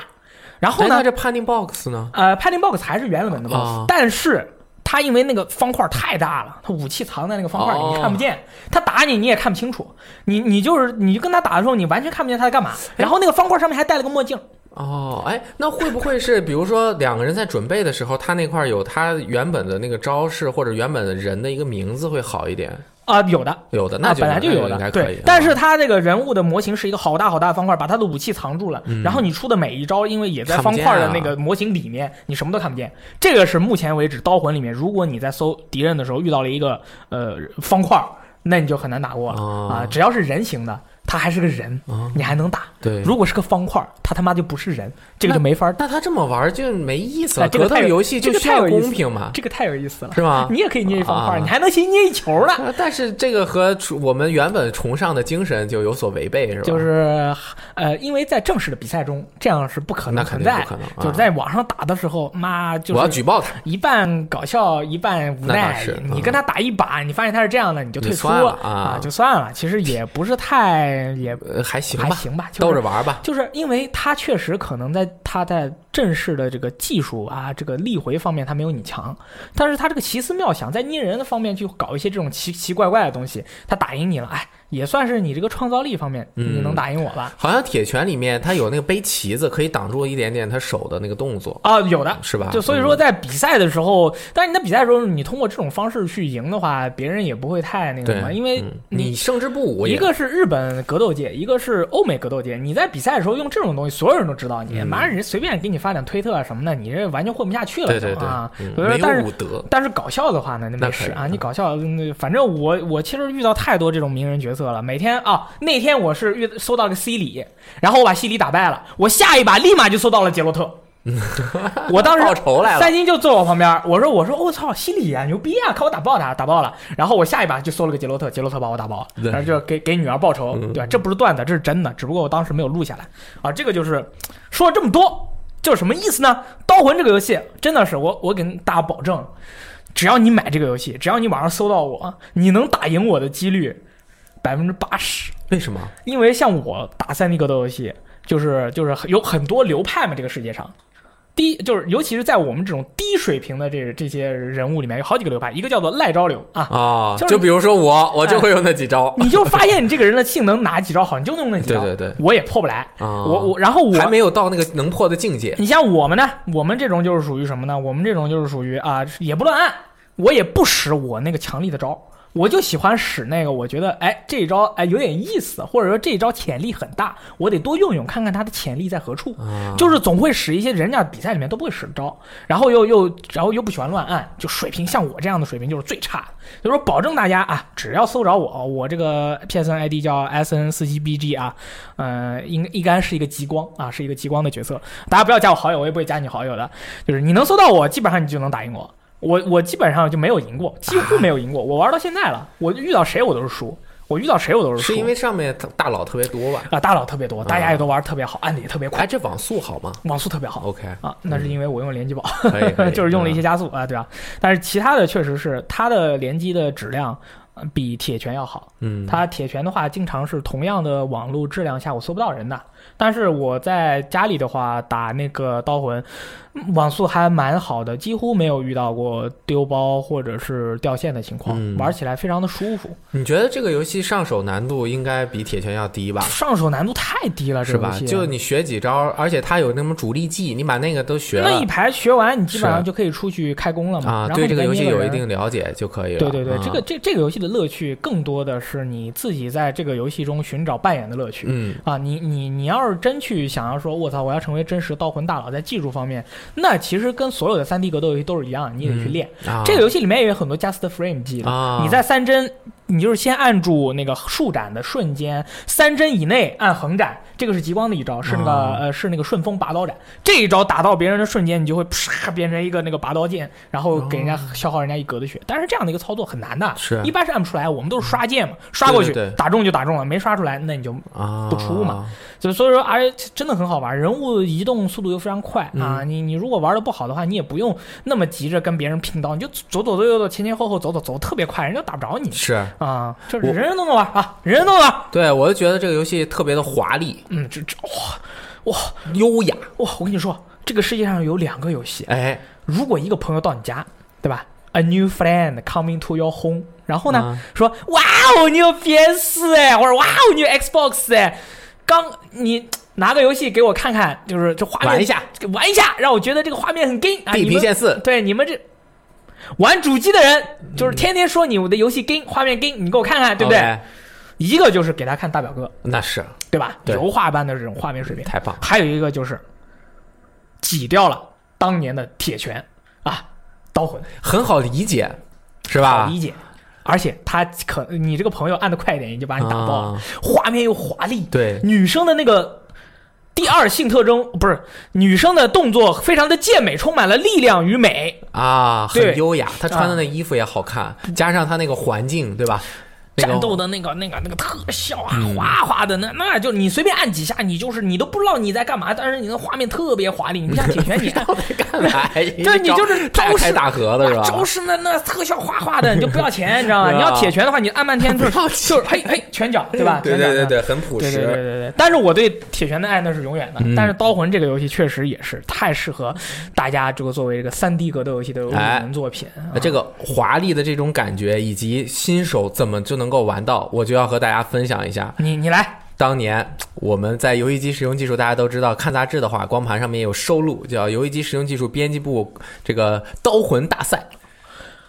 然后哎，呢，这 Padding Box 呢？呃，Padding Box 还是原本的哦但是它因为那个方块太大了，他武器藏在那个方块里，哦你看不见。他打你，你也看不清楚。你你就是你就跟他打的时候，你完全看不见他在干嘛。然后那个方块上面还戴了个墨镜。哦，哎，那会不会是比如说两个人在准备的时候，他那块儿有他原本的那个招式或者原本的人的一个名字会好一点？啊、有的，有的，那啊，本来就有的，对。。但是啊它这个人物的模型是一个好大好大的方块，把他的武器藏住了。然后你出的每一招，因为也在方块的啊那个模型里面，你什么都看不见。这个是目前为止刀魂里面，如果你在搜敌人的时候遇到了一个呃方块，那你就很难打过了哦啊。只要是人形的，他还是个人，哦你还能打。对，如果是个方块，他他妈就不是人，这个就没法打。那他这么玩就没意思了。格斗哎这个太游戏就需要这个太公平嘛，这个太有意思了，是吗？你也可以捏一方块，啊你还能先捏一球呢。啊 但是这个和我们原本崇尚的精神就有所违背，是吧？就是呃，因为在正式的比赛中，这样是不可能存在不。可能，啊就是在网上打的时候，妈就我要是举报他，一半搞笑，一半无奈是。你跟他打一把，你发现他是这样的，你就退出了啊就算了。其实也不是太也呃，还行吧，还行吧，逗就是着玩吧。就是因为他确实可能在他在正式的这个技术啊，这个力回方面他没有你强，但是他这个奇思妙想在捏人的方面去搞一些这种奇奇怪怪的东西，他打赢你了，哎，也算是你这个创造力方面嗯你能打赢我吧？好像铁拳里面他有那个背旗子，可以挡住一点点他手的那个动作，啊，有的。是吧？就所以说，嗯在比赛的时候，但是你在比赛的时候，你通过这种方式去赢的话，别人也不会太那个什么，因为嗯你你胜之不武，一个是日本格斗界，一个是欧美格斗界。你在比赛的时候用这种东西，所有人都知道你，嗯马上人随便给你发点推特啊什么的，你这完全混不下去了，对对对啊。但是有武德，但是搞笑的话呢，那没事啊。你搞笑，那反正我我其实遇到太多这种名人角色了。每天啊，那天我是遇搜到个西里，然后我把西里打败了，我下一把立马就搜到了杰洛特。我当时报仇来了三金就坐我旁边，我说我说我操，西里啊，牛逼啊，看我打爆他，打爆了。然后我下一把就搜了个杰洛特，杰洛特把我打爆了，然后就给给女儿报仇，嗯对吧？这不是段子，这是真的，只不过我当时没有录下来啊。这个就是说了这么多，就是什么意思呢？刀魂这个游戏真的是我我给大家保证，只要你买这个游戏，只要你网上搜到我，你能打赢我的几率百分之八十。为什么？因为像我打三 D 格斗游戏，就是就是有很多流派嘛，这个世界上。第一就是，尤其是在我们这种低水平的这这些人物里面，有好几个流派，一个叫做赖招流啊，啊，就是就比如说我，我就会用那几招你就发现你这个人的性能哪几招好，你就用那几招，对对对我也破不来，啊，我我然后我还没有到那个能破的境界。你像我们呢，我们这种就是属于什么呢？我们这种就是属于啊，也不乱按，我也不使我那个强力的招，我就喜欢使那个，我觉得哎这一招哎有点意思，或者说这一招潜力很大，我得多用用，看看它的潜力在何处。啊，就是总会使一些人家比赛里面都不会使的招，然后又又然后又不喜欢乱按，就水平像我这样的水平就是最差的。所以说，保证大家啊，只要搜着我，我这个 PSN ID 叫 SN 四七 BG 啊，呃，应应该是一个极光啊，是一个极光的角色。大家不要加我好友，我也不会加你好友的。就是你能搜到我，基本上你就能打赢我。我我基本上就没有赢过，几乎没有赢过。我玩到现在了，我遇到谁我都是输。我遇到谁我都是输。是因为上面大佬特别多吧？啊，大佬特别多，大家也都玩特别好，按的也特别快，哎，这网速好吗网速特别好。？OK，啊，那是因为我用联机宝，就是用了一些嗯加速啊，对吧？但是其他的确实是它的联机的质量呃比铁拳要好。嗯，它铁拳的话，经常是同样的网络质量下我搜不到人的。但是我在家里的话打那个刀魂，嗯网速还蛮好的，几乎没有遇到过丢包或者是掉线的情况，嗯玩起来非常的舒服。你觉得这个游戏上手难度应该比铁拳要低吧？上手难度太低了，这是吧？个就你学几招，而且它有那么主力技，你把那个都学了那一排学完，你基本上就可以出去开工了嘛。啊，对这个游戏有一定了解就可以了。对对对，啊这个这这个游戏的乐趣更多的是你自己在这个游戏中寻找扮演的乐趣。嗯啊，你你你要是真去想要说，我操，我要成为真实的刀魂大佬，在技术方面，那其实跟所有的三 D 格斗游戏都是一样，你得去练。啊，这个游戏里面也有很多 just frame 技的，啊。你在三帧，你就是先按住那个竖斩的瞬间，三帧以内按横斩，这个是极光的一招，是那个、啊。呃是那个顺风拔刀斩，这一招打到别人的瞬间，你就会啪变成一个那个拔刀剑，然后给人家消耗人家一格的血。但是这样的一个操作很难的，是。一般是按不出来，我们都是刷剑嘛，刷过去打中就打中了，没刷出来那你就啊。不出嘛，就所以说，而且真的很好玩，人物移动速度又非常快啊！嗯你你如果玩的不好的话，你也不用那么急着跟别人拼刀，你就走走走走走，前前后后走走走，特别快，人家打不着你是。啊！就是人人都能玩啊，人人都能玩。对，我就觉得这个游戏特别的华丽、嗯，这这哇哇优雅。哇！我跟你说，这个世界上有两个游戏，哎，如果一个朋友到你家，对吧？A new friend coming to your home，然后呢，啊说哇哦，你有 PS 哎，或者哇哦，你有 Xbox 哎，刚你拿个游戏给我看看，就是这画面玩一下，玩一下，让我觉得这个画面很 gay 啊！地平线四，对你们这玩主机的人，就是天天说你我的游戏 gay 画面 gay，你给我看看，对不对一个就是给他看大表哥，那是对吧？对油画般的这种画面水平，太棒。还有一个就是挤掉了当年的铁拳啊，刀魂。很好理解，是吧？好理解。而且他可你这个朋友按的快一点，也就把你打爆了。啊画面又华丽，对，女生的那个第二性特征不是女生的动作非常的健美，充满了力量与美。啊，很优雅。她穿的那衣服也好看，加上她那个环境，对吧？那个战斗的那个、那个、那个特效啊，嗯哗哗的，那那就你随便按几下，你就是你都不知道你在干嘛，但是你的画面特别华丽，你不像铁拳，你按干嘛？对你就是招式大开大合的是吧？招式那那特效哗哗的，你就不要钱，你知道吗？你要铁拳的话，你按半天就是就是嘿嘿拳脚，对吧？对拳脚对对对，很朴对对对。对对，但是我对铁拳的爱那是永远的。嗯但是刀魂这个游戏确实也是太适合大家这个作为这个三 D 格斗游戏的入门作品。啊这个华丽的这种感觉，以及新手怎么就能够玩到，我就要和大家分享一下。你你来，当年我们在游戏机使用技术，大家都知道，看杂志的话，光盘上面也有收录，叫游戏机使用技术编辑部这个刀魂大赛。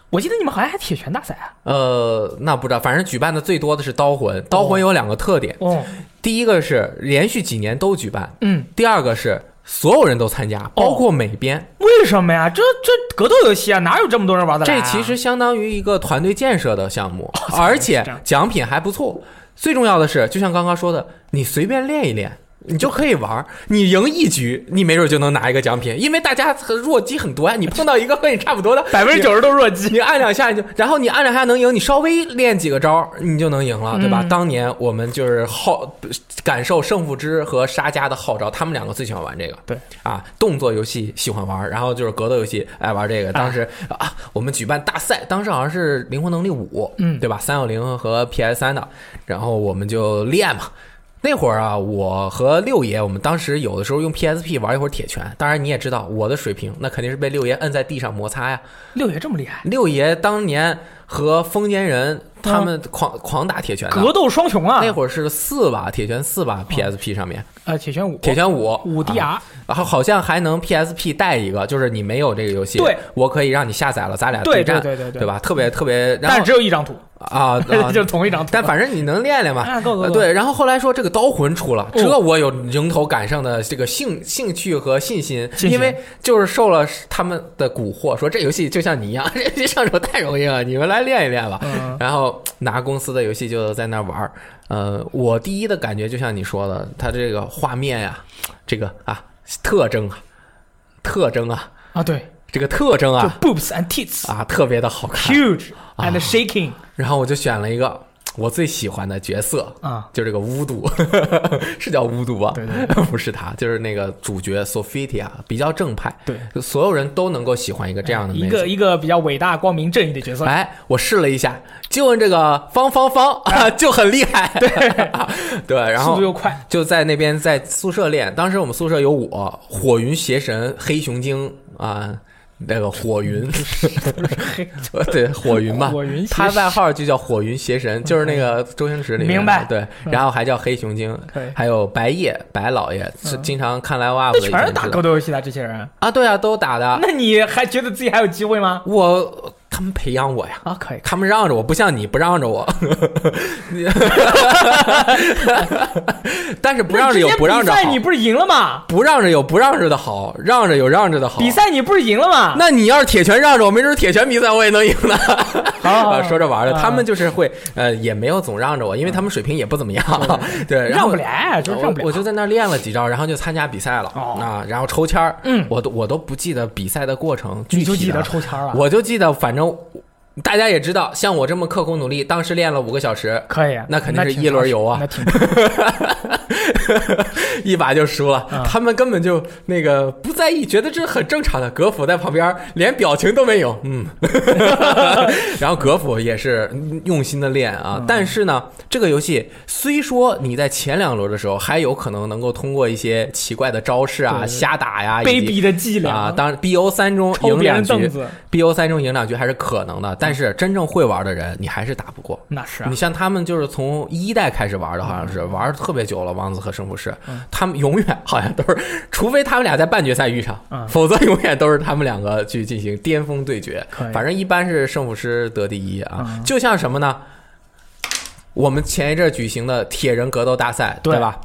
我记得你们好像还铁拳大赛啊。呃，那不知道，反正举办的最多的是刀魂。刀魂有两个特点，哦，第一个是连续几年都举办，嗯，第二个是所有人都参加，包括美编。为什么呀？这这格斗游戏啊，哪有这么多人玩得来、这啊？其实相当于一个团队建设的项目，而且奖品还不错。最重要的是，就像刚刚说的，你随便练一练。你就可以玩儿，你赢一局，你没准就能拿一个奖品，因为大家很弱鸡很多呀。你碰到一个和你差不多的，百分之九十都弱鸡。你按两下你就，然后你按两下能赢，你稍微练几个招儿，你就能赢了，对吧？嗯当年我们就是号感受胜负之和沙家的号召，他们两个最喜欢玩这个。对啊，动作游戏喜欢玩，然后就是格斗游戏爱玩这个。当时啊，我们举办大赛，当时好像是灵魂能力五，嗯对吧？三六零和 PS 三的，然后我们就练嘛。那会儿啊，我和六爷，我们当时有的时候用 PSP 玩一会儿铁拳。当然你也知道我的水平，那肯定是被六爷摁在地上摩擦呀。六爷这么厉害，六爷当年和疯癫人他们狂、狂打铁拳，格斗双雄啊！那会儿是四吧，铁拳四吧，PSP 上面，呃，铁拳五，铁拳五。五 DR，、啊然后好像还能 PSP 带一个，就是你没有这个游戏，对，我可以让你下载了，咱俩对战，对对对对吧？特别特别，然但是只有一张图，啊，啊就同一张图。但反正你能练练嘛。啊，够够够，呃对，然后后来说这个刀魂出了，哦。这我有迎头赶上的这个兴兴趣和信心，因为就是受了他们的蛊惑，说这游戏就像你一样，这上手太容易了，你们来练一练吧。嗯，然后拿公司的游戏就在那玩儿。呃，我第一的感觉就像你说的，它这个画面呀，这个啊特征啊，特征啊，啊，对，这个特征啊 boobs and tits 啊特别的好看。huge 啊 and shaking，然后我就选了一个，我最喜欢的角色啊，就这个巫毒，是叫巫毒吧？对对 不是他，就是那个主角 Sophia，比较正派，对，所有人都能够喜欢一个这样的一个一个比较伟大、光明正义的角色。哎，我试了一下，就问这个方方方啊，就很厉害，对。对，然后速度又快，就在那边在宿舍练。当时我们宿舍有我火云邪神黑熊精啊，那个火 云，对火云吧，火云他外号就叫火云邪神，就是那个周星驰里面明白对，然后还叫黑熊精还有白夜白老爷是经常看 live up 那的，全是打格斗游戏的这些人，啊，对啊，都打的。那你还觉得自己还有机会吗？我他们培养我呀，啊，可以，他们让着我，不像你不让着我。但是不让着有不让着好比赛，你不是赢了吗？不让着有不让着的好，让着有让着的好。比赛你不是赢了吗？那你要是铁拳让着我，没准铁拳比赛我也能赢呢。说着玩的，啊他们就是会呃，也没有总让着我，因为他们水平也不怎么样。对，让不来，就是让不了。我我就在那儿练了几招，然后就参加比赛了、哦啊，然后抽签儿，嗯我都我都不记得比赛的过程，具体的你就记得抽签了，我就记得，反正大家也知道，像我这么刻苦努力，当时练了五个小时，可以，那肯定是一轮游啊。那挺 一把就输了。啊他们根本就那个不在意，觉得这是很正常的。格府在旁边连表情都没有，嗯。然后格府也是用心的练啊，嗯但是呢，这个游戏虽说你在前两轮的时候还有可能能够通过一些奇怪的招式啊、瞎打呀、卑鄙的伎俩啊，当然 BO 三中赢两局，，BO 三中赢两局还是可能的，但是真正会玩的人，你还是打不过。那是啊你像他们就是从一代开始玩的，好像是玩特别久了。王子和圣父士，嗯他们永远好像都是，除非他们俩在半决赛遇上，嗯否则永远都是他们两个去进行巅峰对决。反正一般是圣父师得第一啊。嗯就像什么呢？我们前一阵举行的铁人格斗大赛，对对吧？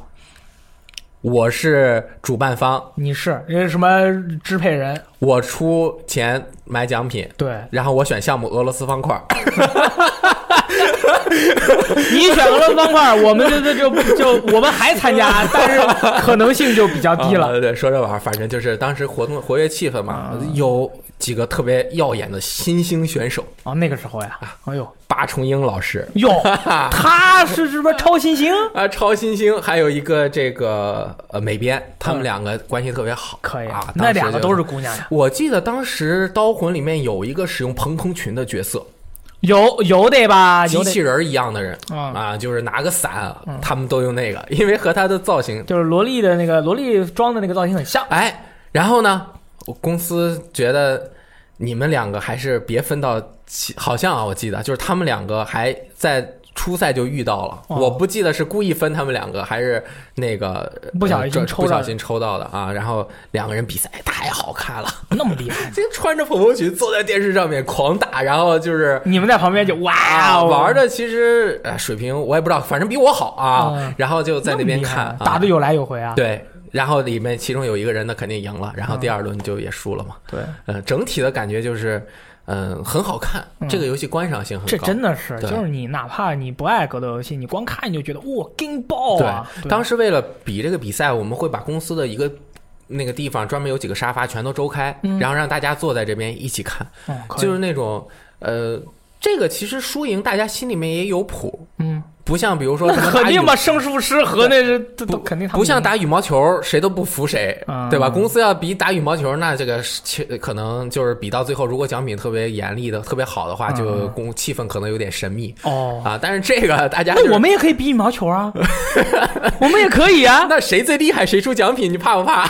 我是主办方，你是因为什么支配人？我出钱买奖品，对然后我选项目俄罗斯方块。你选俄罗斯方块，我们就就就就我们还参加，但是可能性就比较低了。啊对，说这玩儿，反正就是当时活动活跃气氛嘛，啊有几个特别耀眼的新兴选手，啊，那个时候呀，哎呦八重英老师哟，他是什么超新星？啊，超新星，还有一个这个呃美编，他们两个关系特别好，可以啊，那两个都是。是姑娘呀。我记得当时《刀魂》里面有一个使用蓬蓬裙的角色，有有得吧？机有得，器人儿一样的人嗯啊，就是拿个伞，他们都用那个，因为和他的造型就是萝莉的那个萝莉装的那个造型很像。哎，然后呢，我公司觉得你们两个还是别分到起，好像啊，我记得就是他们两个还在初赛就遇到了，哦我不记得是故意分他们两个，还是那个不小心呃抽到的不小心抽到的啊。然后两个人比赛太好看了，那么厉害，就穿着蓬蓬裙坐在电视上面狂打，然后就是。你们在旁边就哇玩的其实呃水平我也不知道，反正比我好啊。嗯然后就在那边看，啊打的有来有回啊。对，然后里面其中有一个人呢肯定赢了，然后第二轮就也输了嘛。对，呃，整体的感觉就是，嗯、很好看。嗯。这个游戏观赏性很这。真的是，就是你哪怕你不爱格斗游戏，你光看你就觉得哇，劲爆对啊！对当时为了比这个比赛，我们会把公司的一个那个地方专门有几个沙发全都周开，嗯。然后让大家坐在这边一起看，嗯就是那种呃，这个其实输赢大家心里面也有谱，嗯，不像比如说 肯定吧，圣术师和那是这都不肯定他不像打羽毛球，谁都不服谁，嗯对吧？公司要比打羽毛球，那这个可能就是比到最后，如果奖品特别严厉的、特别好的话，嗯就公气氛可能有点神秘哦。啊。但是这个 大家、那我们也可以比羽毛球啊，我们也可以啊。那谁最厉害谁出奖品，你怕不怕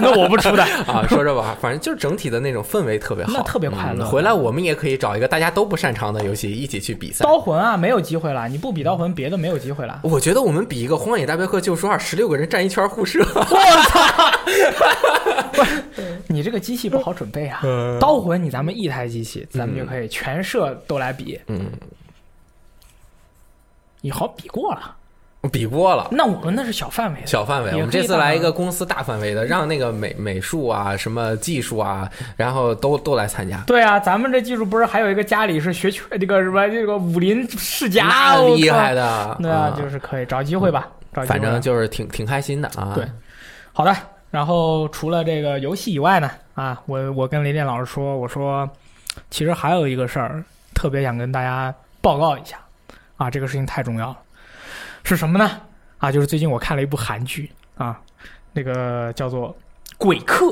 那我不出的，啊？说着吧，反正就是整体的那种氛围特别好，那特别快乐嗯回来我们也可以找一个大家都不擅长的游戏一起去比赛。刀魂啊，没有机会了。你不比刀魂，别的没有机会了。我觉得我们比一个《荒野大镖客：救赎二》，十六个人站一圈互射，我操你这个机器不好准备啊。嗯刀魂你咱们一台机器，咱们就可以全射都来比。嗯，你好比过了，比过了。那我们那是小范围的。小范围，我们这次来一个公司大范围的，让那个美美术啊、什么技术啊，然后都都来参加。对啊，咱们这技术不是还有一个家里是学拳这个什么这个武林世家，那厉害的，对啊，就是可以找机会吧，找机会反正就是挺挺开心的啊。对好的。然后除了这个游戏以外呢，啊，我我跟雷电老师说，我说其实还有一个事儿特别想跟大家报告一下，啊，这个事情太重要了。是什么呢？啊，就是最近我看了一部韩剧啊，那个叫做《鬼客》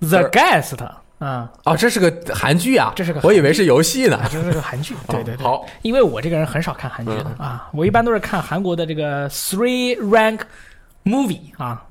The Guest 啊，哦，这是个韩剧啊，这是个我以为是游戏呢啊，。这是个韩剧。对对对，好，因为我这个人很少看韩剧的啊，我一般都是看韩国的这个 Three Rank Movie 啊，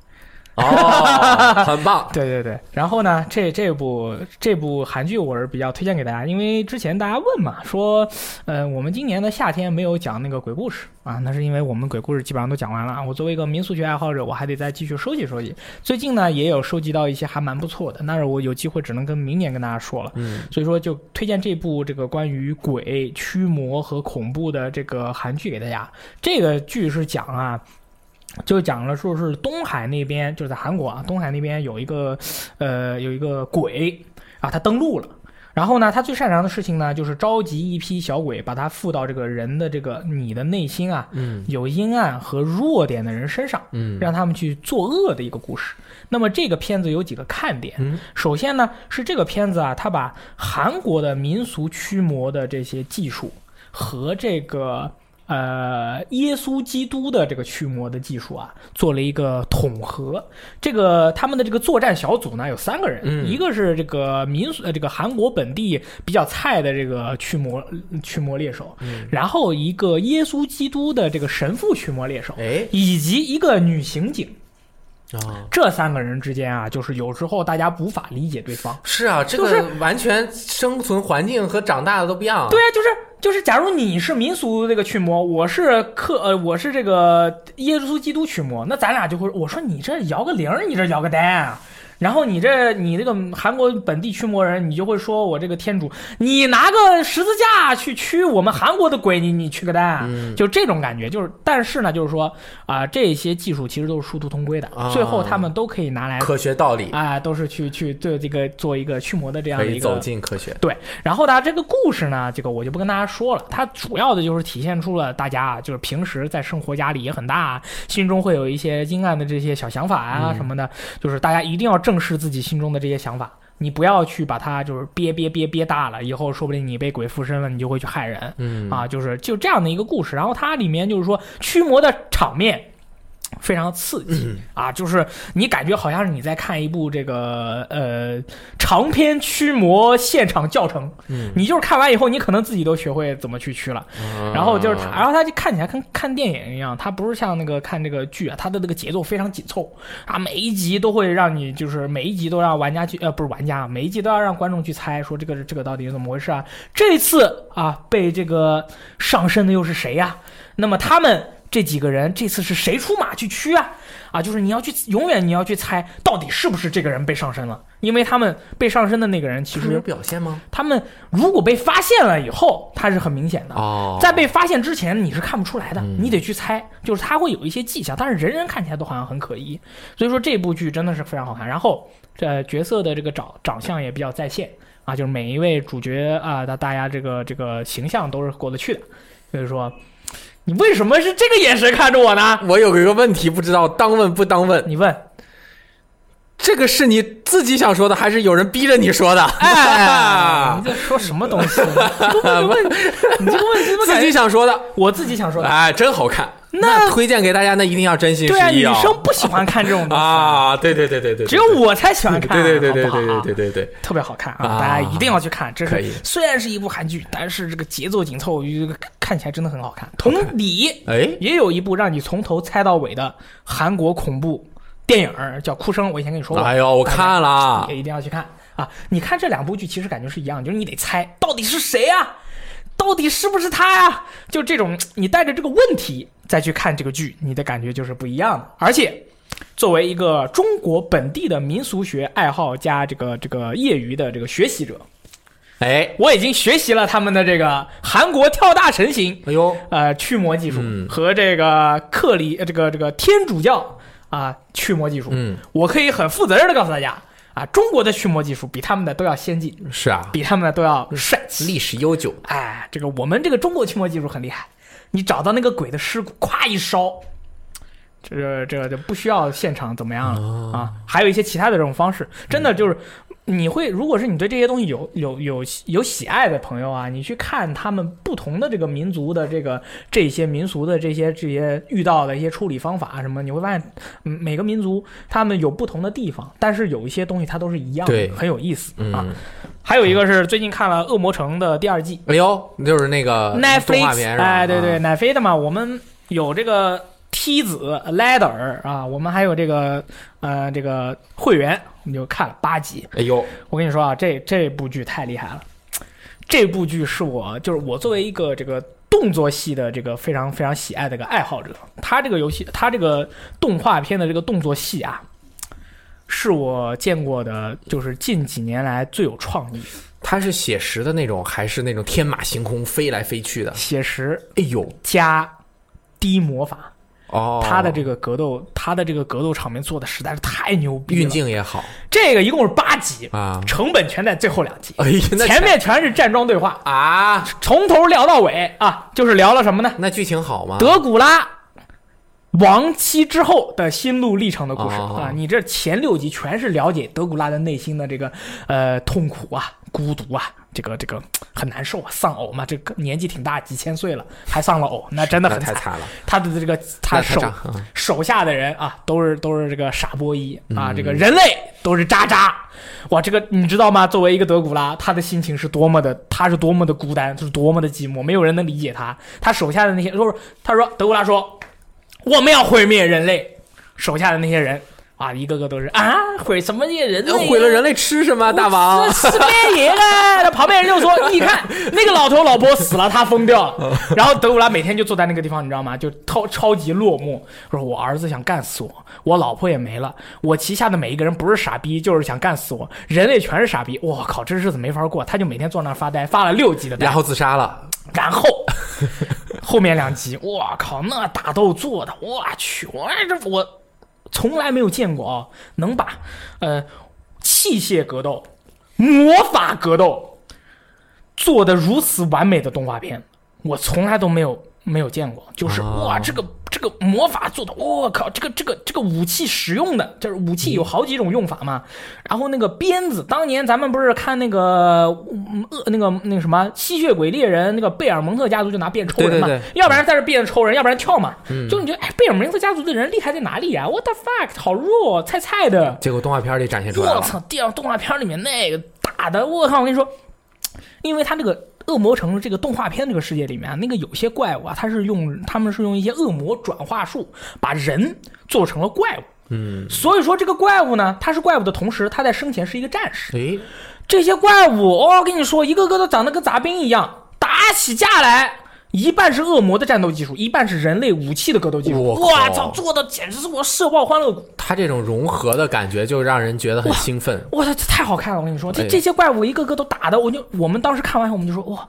哦，很棒。对对对，然后呢，这这部这部韩剧我是比较推荐给大家，因为之前大家问嘛，说，呃，我们今年的夏天没有讲那个鬼故事啊，那是因为我们鬼故事基本上都讲完了。我作为一个民俗学爱好者，我还得再继续收集收集。最近呢，也有收集到一些还蛮不错的，但是我有机会只能跟明年跟大家说了。嗯，所以说就推荐这部这个关于鬼、驱魔和恐怖的这个韩剧给大家。这个剧是讲啊，就讲了说是东海那边，就是在韩国啊，东海那边有一个呃有一个鬼啊，他登陆了。然后呢，他最擅长的事情呢，就是召集一批小鬼，把他附到这个人的这个你的内心啊，嗯有阴暗和弱点的人身上，嗯让他们去作恶的一个故事。那么这个片子有几个看点，嗯首先呢是这个片子啊，它把韩国的民俗驱魔的这些技术和这个呃耶稣基督的这个驱魔的技术啊做了一个统合。这个他们的这个作战小组呢有三个人，嗯一个是这个民俗呃这个韩国本地比较菜的这个驱魔驱魔猎手，嗯然后一个耶稣基督的这个神父驱魔猎手，哎以及一个女刑警。啊，这三个人之间啊，就是有时候大家无法理解对方。是啊，这就是个完全生存环境和长大的都不一样。对啊，就是就是，假如你是民俗这个驱魔，我是克呃，我是这个耶稣基督驱魔，那咱俩就会，我说你这摇个铃，你这摇个蛋啊。然后你这你这个韩国本地驱魔人，你就会说我这个天主，你拿个十字架去驱我们韩国的鬼，你你驱个蛋啊，嗯。就这种感觉。就是但是呢，就是说啊、这些技术其实都是殊途同归的，啊。最后他们都可以拿来科学道理。啊、都是去去对这个做一个驱魔的这样的一个走进科学。对，然后呢，这个故事呢，这个我就不跟大家说了，它主要的就是体现出了大家啊，就是平时在生活压力也很大，心中会有一些阴暗的这些小想法啊嗯。什么的，就是大家一定要正视自己心中的这些想法。你不要去把它就是憋憋憋憋大了，以后说不定你被鬼附身了，你就会去害人。嗯啊，就是就这样的一个故事。然后它里面就是说驱魔的场面非常刺激、嗯啊，就是你感觉好像是你在看一部这个呃长篇驱魔现场教程。嗯你就是看完以后，你可能自己都学会怎么去驱了。然后就是它，然后它就看起来跟看电影一样，它不是像那个看这个剧啊，它的那个节奏非常紧凑啊，每一集都会让你就是每一集都让玩家去呃不是玩家，每一集都要让观众去猜说这个这个到底是怎么回事啊？这次啊被这个上身的又是谁呀、那么他们这几个人这次是谁出马去驱啊？啊，就是你要去永远你要去猜到底是不是这个人被上身了，因为他们被上身的那个人其实有表现吗？他们如果被发现了以后，他是很明显的。哦，在被发现之前，你是看不出来的，嗯你得去猜，就是他会有一些迹象，但是人人看起来都好像很可疑，所以说这部剧真的是非常好看。然后这角色的这个长长相也比较在线啊，就是每一位主角啊，大大家这个这个形象都是过得去的，所以说你为什么是这个眼神看着我呢？我有一个问题，不知道当问不当问，你问，这个是你自己想说的，还是有人逼着你说的？哎，你在说什么东西？你这个问题，你这个问题自己想说的，我自己想说的？哎，真好看。那推荐给大家，那一定要真心实对啊，女！生不喜欢看这种东西，啊，对对对对对，只有我才喜欢看，对对对对对对对对对，特别好看啊！啊大家一定要去看。这可以是虽然是一部韩剧，但是这个节奏紧凑，这个看起来真的很好看。同理，哎，也有一部让你从头猜到尾的韩国恐怖电影儿叫《哭声》，我以前跟你说过。哎呦，我看了也，一定要去看啊！你看这两部剧，其实感觉是一样，就是你得猜到底是谁啊，到底是不是他呀、就这种，你带着这个问题再去看这个剧，你的感觉就是不一样的。而且，作为一个中国本地的民俗学爱好加这个这个业余的这个学习者，哎，我已经学习了他们的这个韩国跳大神型哎呦，呃驱魔技术嗯。和这个克里呃这个这个天主教啊驱魔技术。嗯，我可以很负责任的告诉大家啊，中国的驱魔技术比他们的都要先进，是啊，比他们的都要帅气。历史悠久，哎，这个我们这个中国驱魔技术很厉害，你找到那个鬼的尸骨，咵一烧，这个这个就不需要现场怎么样了、啊。还有一些其他的这种方式，真的就是你会，如果是你对这些东西有有有有喜爱的朋友啊，你去看他们不同的这个民族的这个这些民俗的这些这些遇到的一些处理方法什么，你会发现，嗯，每个民族他们有不同的地方，但是有一些东西它都是一样的，很有意思啊。嗯，还有一个是最近看了《恶魔城》的第二季哎呦，就是那个动画 Netflix，片？哎，对对，啊，奶飞的嘛，我们有这个梯子 ladder 啊，我们还有这个呃这个会员，我们就看了八集。哎呦，我跟你说啊，这这部剧太厉害了，这部剧是我就是我作为一个这个动作戏的这个非常非常喜爱的一个爱好者，他这个游戏，他这个动画片的这个动作戏啊，是我见过的，就是近几年来最有创意、他是写实的那种，还是那种天马行空飞来飞去的？写实哎呦，加低魔法。哦，他的这个格斗，他的这个格斗场面做的实在是太牛逼了。运镜也好这个一共是八集，啊。成本全在最后两集，前面全是站桩对话，啊，从头聊到尾啊，就是聊了什么呢？那剧情好吗？德古拉亡妻之后的心路历程的故事哦啊！你这前六集全是了解德古拉的内心的这个呃痛苦啊、孤独啊，这个这个很难受啊，丧偶嘛，这个年纪挺大，几千岁了还丧了偶，那真的很惨。太惨了。他的这个他手手下的人啊，都是都是这个傻波一啊，嗯这个人类都是渣渣。哇，这个你知道吗？作为一个德古拉，他的心情是多么的，他是多么的孤单，就是多么的寂寞，没有人能理解他。他手下的那些，就是他说德古拉说，我们要毁灭人类，手下的那些人啊，一个个都是啊，毁什么灭人类、毁了人类吃什么？大王是是咩爷啊！那旁边人就说：“你看那个老头老婆死了，他疯掉了。”然后德古拉每天就坐在那个地方，你知道吗？就超超级落寞，说：“我儿子想干死我，我老婆也没了，我旗下的每一个人不是傻逼，就是想干死我，人类全是傻逼。我靠，这日子没法过。”他就每天坐那儿发呆，发了六集的呆。然后自杀了。然后后面两集，我靠，那打斗做的，我去，我这我从来没有见过啊，能把呃器械格斗、魔法格斗做的如此完美的动画片，我从来都没有没有见过。就是哦哇，这个这个魔法做的，我靠，这个这个这个武器使用的，就是武器有好几种用法嘛。然后那个鞭子，当年咱们不是看那个嗯恶那个那个什么吸血鬼猎人，那个贝尔蒙特家族就拿鞭抽人嘛，对对要不然在这鞭子抽人，要不然跳嘛。就你觉得哎，贝尔蒙特家族的人厉害在哪里呀、我 What the fuck，好弱，菜菜的。结果动画片里展现出来了。我操！电动画片里面那个打的，我靠！我跟你说，因为他这个恶魔城这个动画片这个世界里面啊，那个有些怪物啊，它是用他们是用一些恶魔转化术把人做成了怪物。嗯，所以说这个怪物呢，它是怪物的同时，它在生前是一个战士。哎，这些怪物，哦跟你说，一个个都长得跟杂兵一样，打起架来。一半是恶魔的战斗技术，一半是人类武器的格斗技术。我操，做的简直是我社爆欢乐谷！他这种融合的感觉就让人觉得很兴奋。哇，这太好看了！我跟你说，这哎这些怪物一个个都打的，我就我们当时看完后，我们就说哇，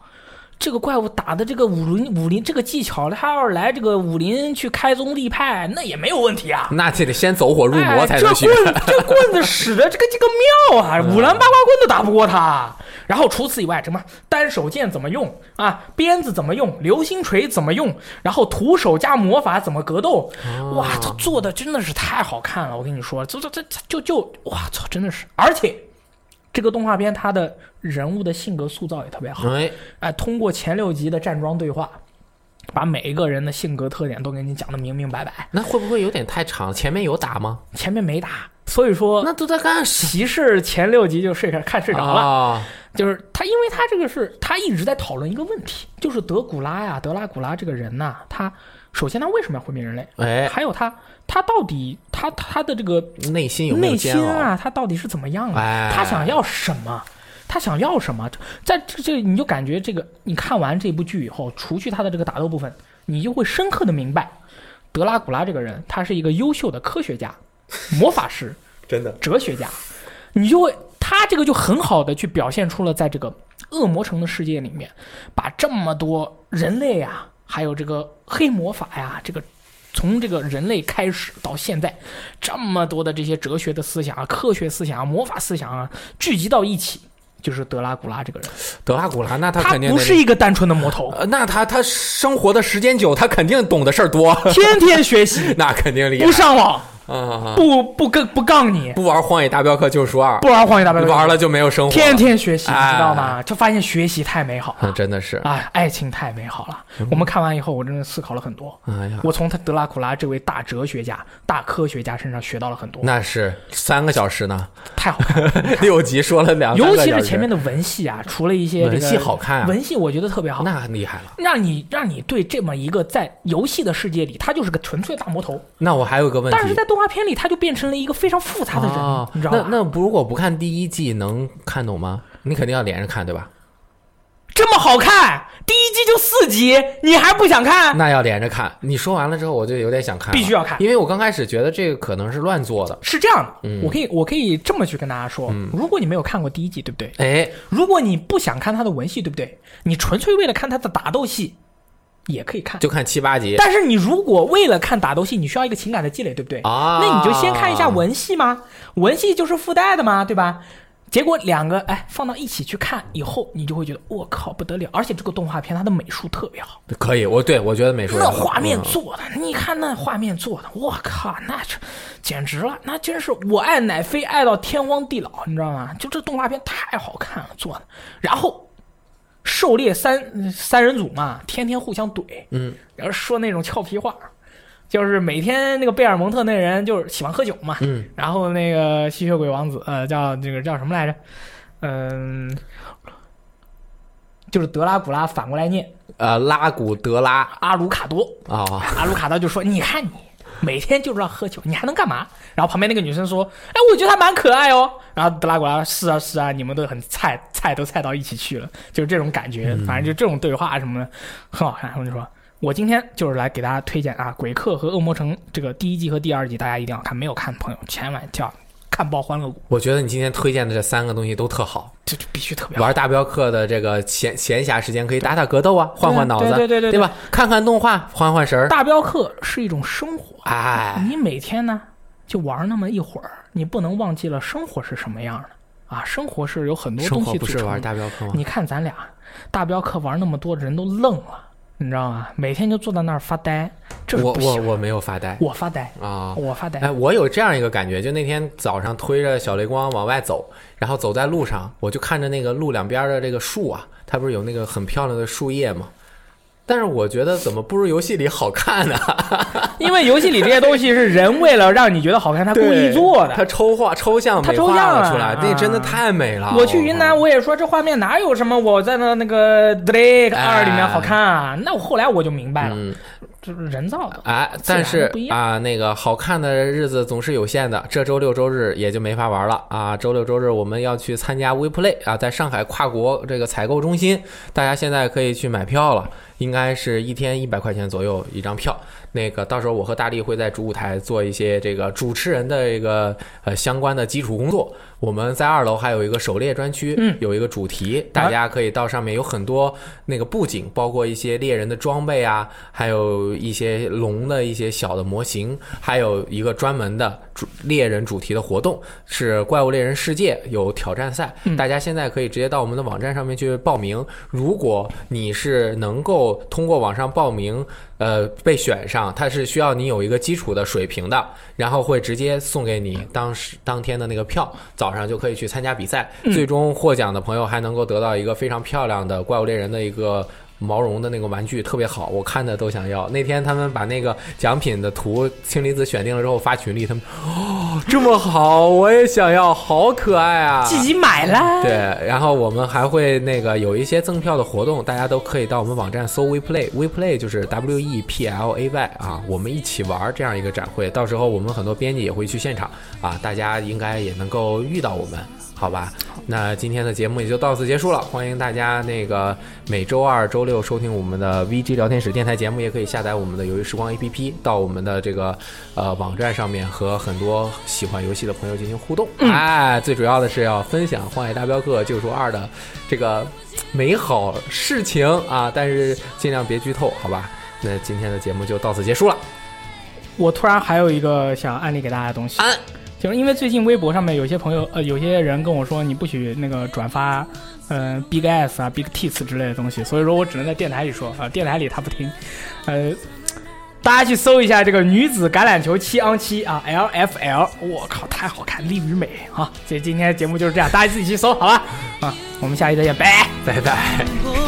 这个怪物打的这个武林武林这个技巧，他要是来这个武林去开宗立派，那也没有问题啊。那这得先走火入魔才哎、这。棍这棍子使的这个这个妙啊，五郎八卦棍都打不过他。然后除此以外，什么单手剑怎么用啊？鞭子怎么用？流星锤怎么用？然后徒手加魔法怎么格斗？哇，他做的真的是太好看了！我跟你说，这这这这就就哇操，真的是！而且这个动画片它的人物的性格塑造也特别好，哎，哎，通过前六集的站桩对话，把每一个人的性格特点都给你讲的明明白白。那会不会有点太长？前面有打吗？前面没打，所以说那都在干啥？骑士前六集就睡着看睡着了，啊就是他，因为他这个是他一直在讨论一个问题，就是德古拉呀，德拉古拉这个人呐，他首先他为什么要毁灭人类？哎，还有他他到底他他的这个内心有没有内？心啊，他到底是怎么样的？哎他想要什么？他想要什么？在这这你就感觉这个，你看完这部剧以后，除去他的这个打斗部分，你就会深刻的明白，德拉古拉这个人，他是一个优秀的科学家、魔法师。真的哲学家，你就会他这个就很好的去表现出了在这个恶魔城的世界里面，把这么多人类啊，还有这个黑魔法呀，这个从这个人类开始到现在，这么多的这些哲学的思想啊、科学思想啊、魔法思想啊，聚集到一起，就是德拉古拉这个人，德拉古拉，那他他肯定得不是一个单纯的魔头，呃，那他他生活的时间久，他肯定懂的事儿多，天天学习，那肯定厉害。不。上网，啊，不不跟不杠你，不玩《荒野大镖客：救赎二》，不玩《荒野大镖客》，玩了就没有生活，天天学习，你哎知道吗？就发现学习太美好啊，了，真的是，哎，爱情太美好了。我们看完以后，我真的思考了很多。哎呀，我从他德拉库拉这位大哲学家、大科学家身上学到了很多，那是三个小时呢，太好看了。六集说了两，尤其是前面的文戏啊，除了一些这文个戏好看啊。文戏我觉得特别好，那很厉害了。让你让你对这么一个在游戏的世界里，他就是个纯粹大魔头，那我还有个问题，但是在动画片里，他就变成了一个非常复杂的人，哦你知道吧？那那不如果不看第一季能看懂吗？你肯定要连着看，对吧？这么好看，第一季就四集，你还不想看？那要连着看。你说完了之后，我就有点想看，必须要看因为我刚开始觉得这个可能是乱做的。是这样的，嗯我可以我可以这么去跟大家说，如果你没有看过第一季，对不对？哎，如果你不想看他的文戏，对不对？你纯粹为了看他的打斗戏，也可以看。就看七八集但是你如果为了看打斗戏，你需要一个情感的积累，对不对？啊。那你就先看一下文戏嘛，文戏就是附带的嘛，对吧？结果两个哎放到一起去看以后，你就会觉得我靠不得了，而且这个动画片它的美术特别好，可以，我对我觉得美术那画面嗯做的，你看那画面做的，我靠，那这简直了，那真是我爱奶飞爱到天荒地老，你知道吗？就这动画片太好看了做的，然后狩猎三三人组嘛，天天互相怼，嗯，然后说那种俏皮话，就是每天那个贝尔蒙特那人就是喜欢喝酒嘛，嗯，然后那个吸血鬼王子呃叫这个叫什么来着？嗯，就是德拉古拉反过来念呃，拉古德拉阿鲁卡多，啊，阿鲁卡多就说：“你看你每天就知道喝酒，你还能干嘛？”然后旁边那个女生说：“哎，我觉得他蛮可爱哦。”然后德拉古拉：“是啊是啊，你们都很菜，菜都菜到一起去了，就是这种感觉。反正就这种对话什么的很好看。”我就说。我今天就是来给大家推荐啊，《鬼客》和《恶魔城》这个第一季和第二季，大家一定要看。没有看的朋友，千万就要看爆欢乐谷，我觉得你今天推荐的这三个东西都特好。这就必须特别好。玩大镖客的这个闲闲暇时间可以打打格斗啊，换换脑子，对对对对对吧？看看动画，换换神儿。大镖客是一种生活，哎，你每天呢就玩那么一会儿，你不能忘记了生活是什么样的啊！生活是有很多东西组不是玩。大镖客吗？你看咱俩大镖客玩那么多，人都愣了，你知道吗？每天就坐在那儿发呆，这我。我我没有发呆我发呆，啊。我发呆。哎，我有这样一个感觉，就那天早上推着小雷光往外走，然后走在路上，我就看着那个路两边的这个树啊，它不是有那个很漂亮的树叶吗？但是我觉得怎么不如游戏里好看呢？因为游戏里这些东西是人为了让你觉得好看，他故意做的。他。抽画抽象他抽象出来，那真的啊太美了。我去云南，我也说这画面哪有什么我在那那个《Drake 二》里面好看啊？那我后来我就明白了，就，是人造的。哎，但是啊，那个好看的日子总是有限的，这周六周日也就没法玩了啊。周六周日我们要去参加 WePlay 啊，在上海跨国这个采购中心，大家现在可以去买票了，应该是一天一百块钱左右一张票。那个到时候我和大力会在主舞台做一些这个主持人的一个呃相关的基础工作。我们在二楼还有一个狩猎专区，嗯有一个主题，大家可以到上面有很多那个布景，包括一些猎人的装备啊，还有一些龙的一些小的模型，还有一个专门的主猎人主题的活动，是怪物猎人世界有挑战赛，大家现在可以直接到我们的网站上面去报名。如果你是能够通过网上报名，呃，被选上，它是需要你有一个基础的水平的，然后会直接送给你当时当天的那个票，早上就可以去参加比赛。最终获奖的朋友还能够得到一个非常漂亮的怪物猎人的一个。毛绒的那个玩具特别好，我看的都想要。那天他们把那个奖品的图氢离子选定了之后发群里，他们哦这么好，我也想要，好可爱啊！自己买了。对，然后我们还会那个有一些赠票的活动，大家都可以到我们网站搜 WePlay，WePlay 就是 W E P L A Y 啊，我们一起玩儿这样一个展会，到时候我们很多编辑也会去现场啊，大家应该也能够遇到我们。好吧，那今天的节目也就到此结束了。欢迎大家那个每周二、周六收听我们的 VG 聊天室电台节目，也可以下载我们的《游戏时光》APP，到我们的这个呃网站上面和很多喜欢游戏的朋友进行互动。哎，最主要的是要分享《荒野大镖客：救赎二》的这个美好事情啊，但是尽量别剧透，好吧？那今天的节目就到此结束了。我突然还有一个想安利给大家的东西，安就是因为最近微博上面有些朋友呃有些人跟我说你不许那个转发，嗯、Big S 啊 Big Tits 之类的东西，所以说我只能在电台里说啊、电台里他不听，呃。大家去搜一下这个女子橄榄球七 on 七啊，LFL，我靠，太好看，力与美啊！这今天节目就是这样，大家自己去搜好吧？啊，我们下期再见，拜。拜拜。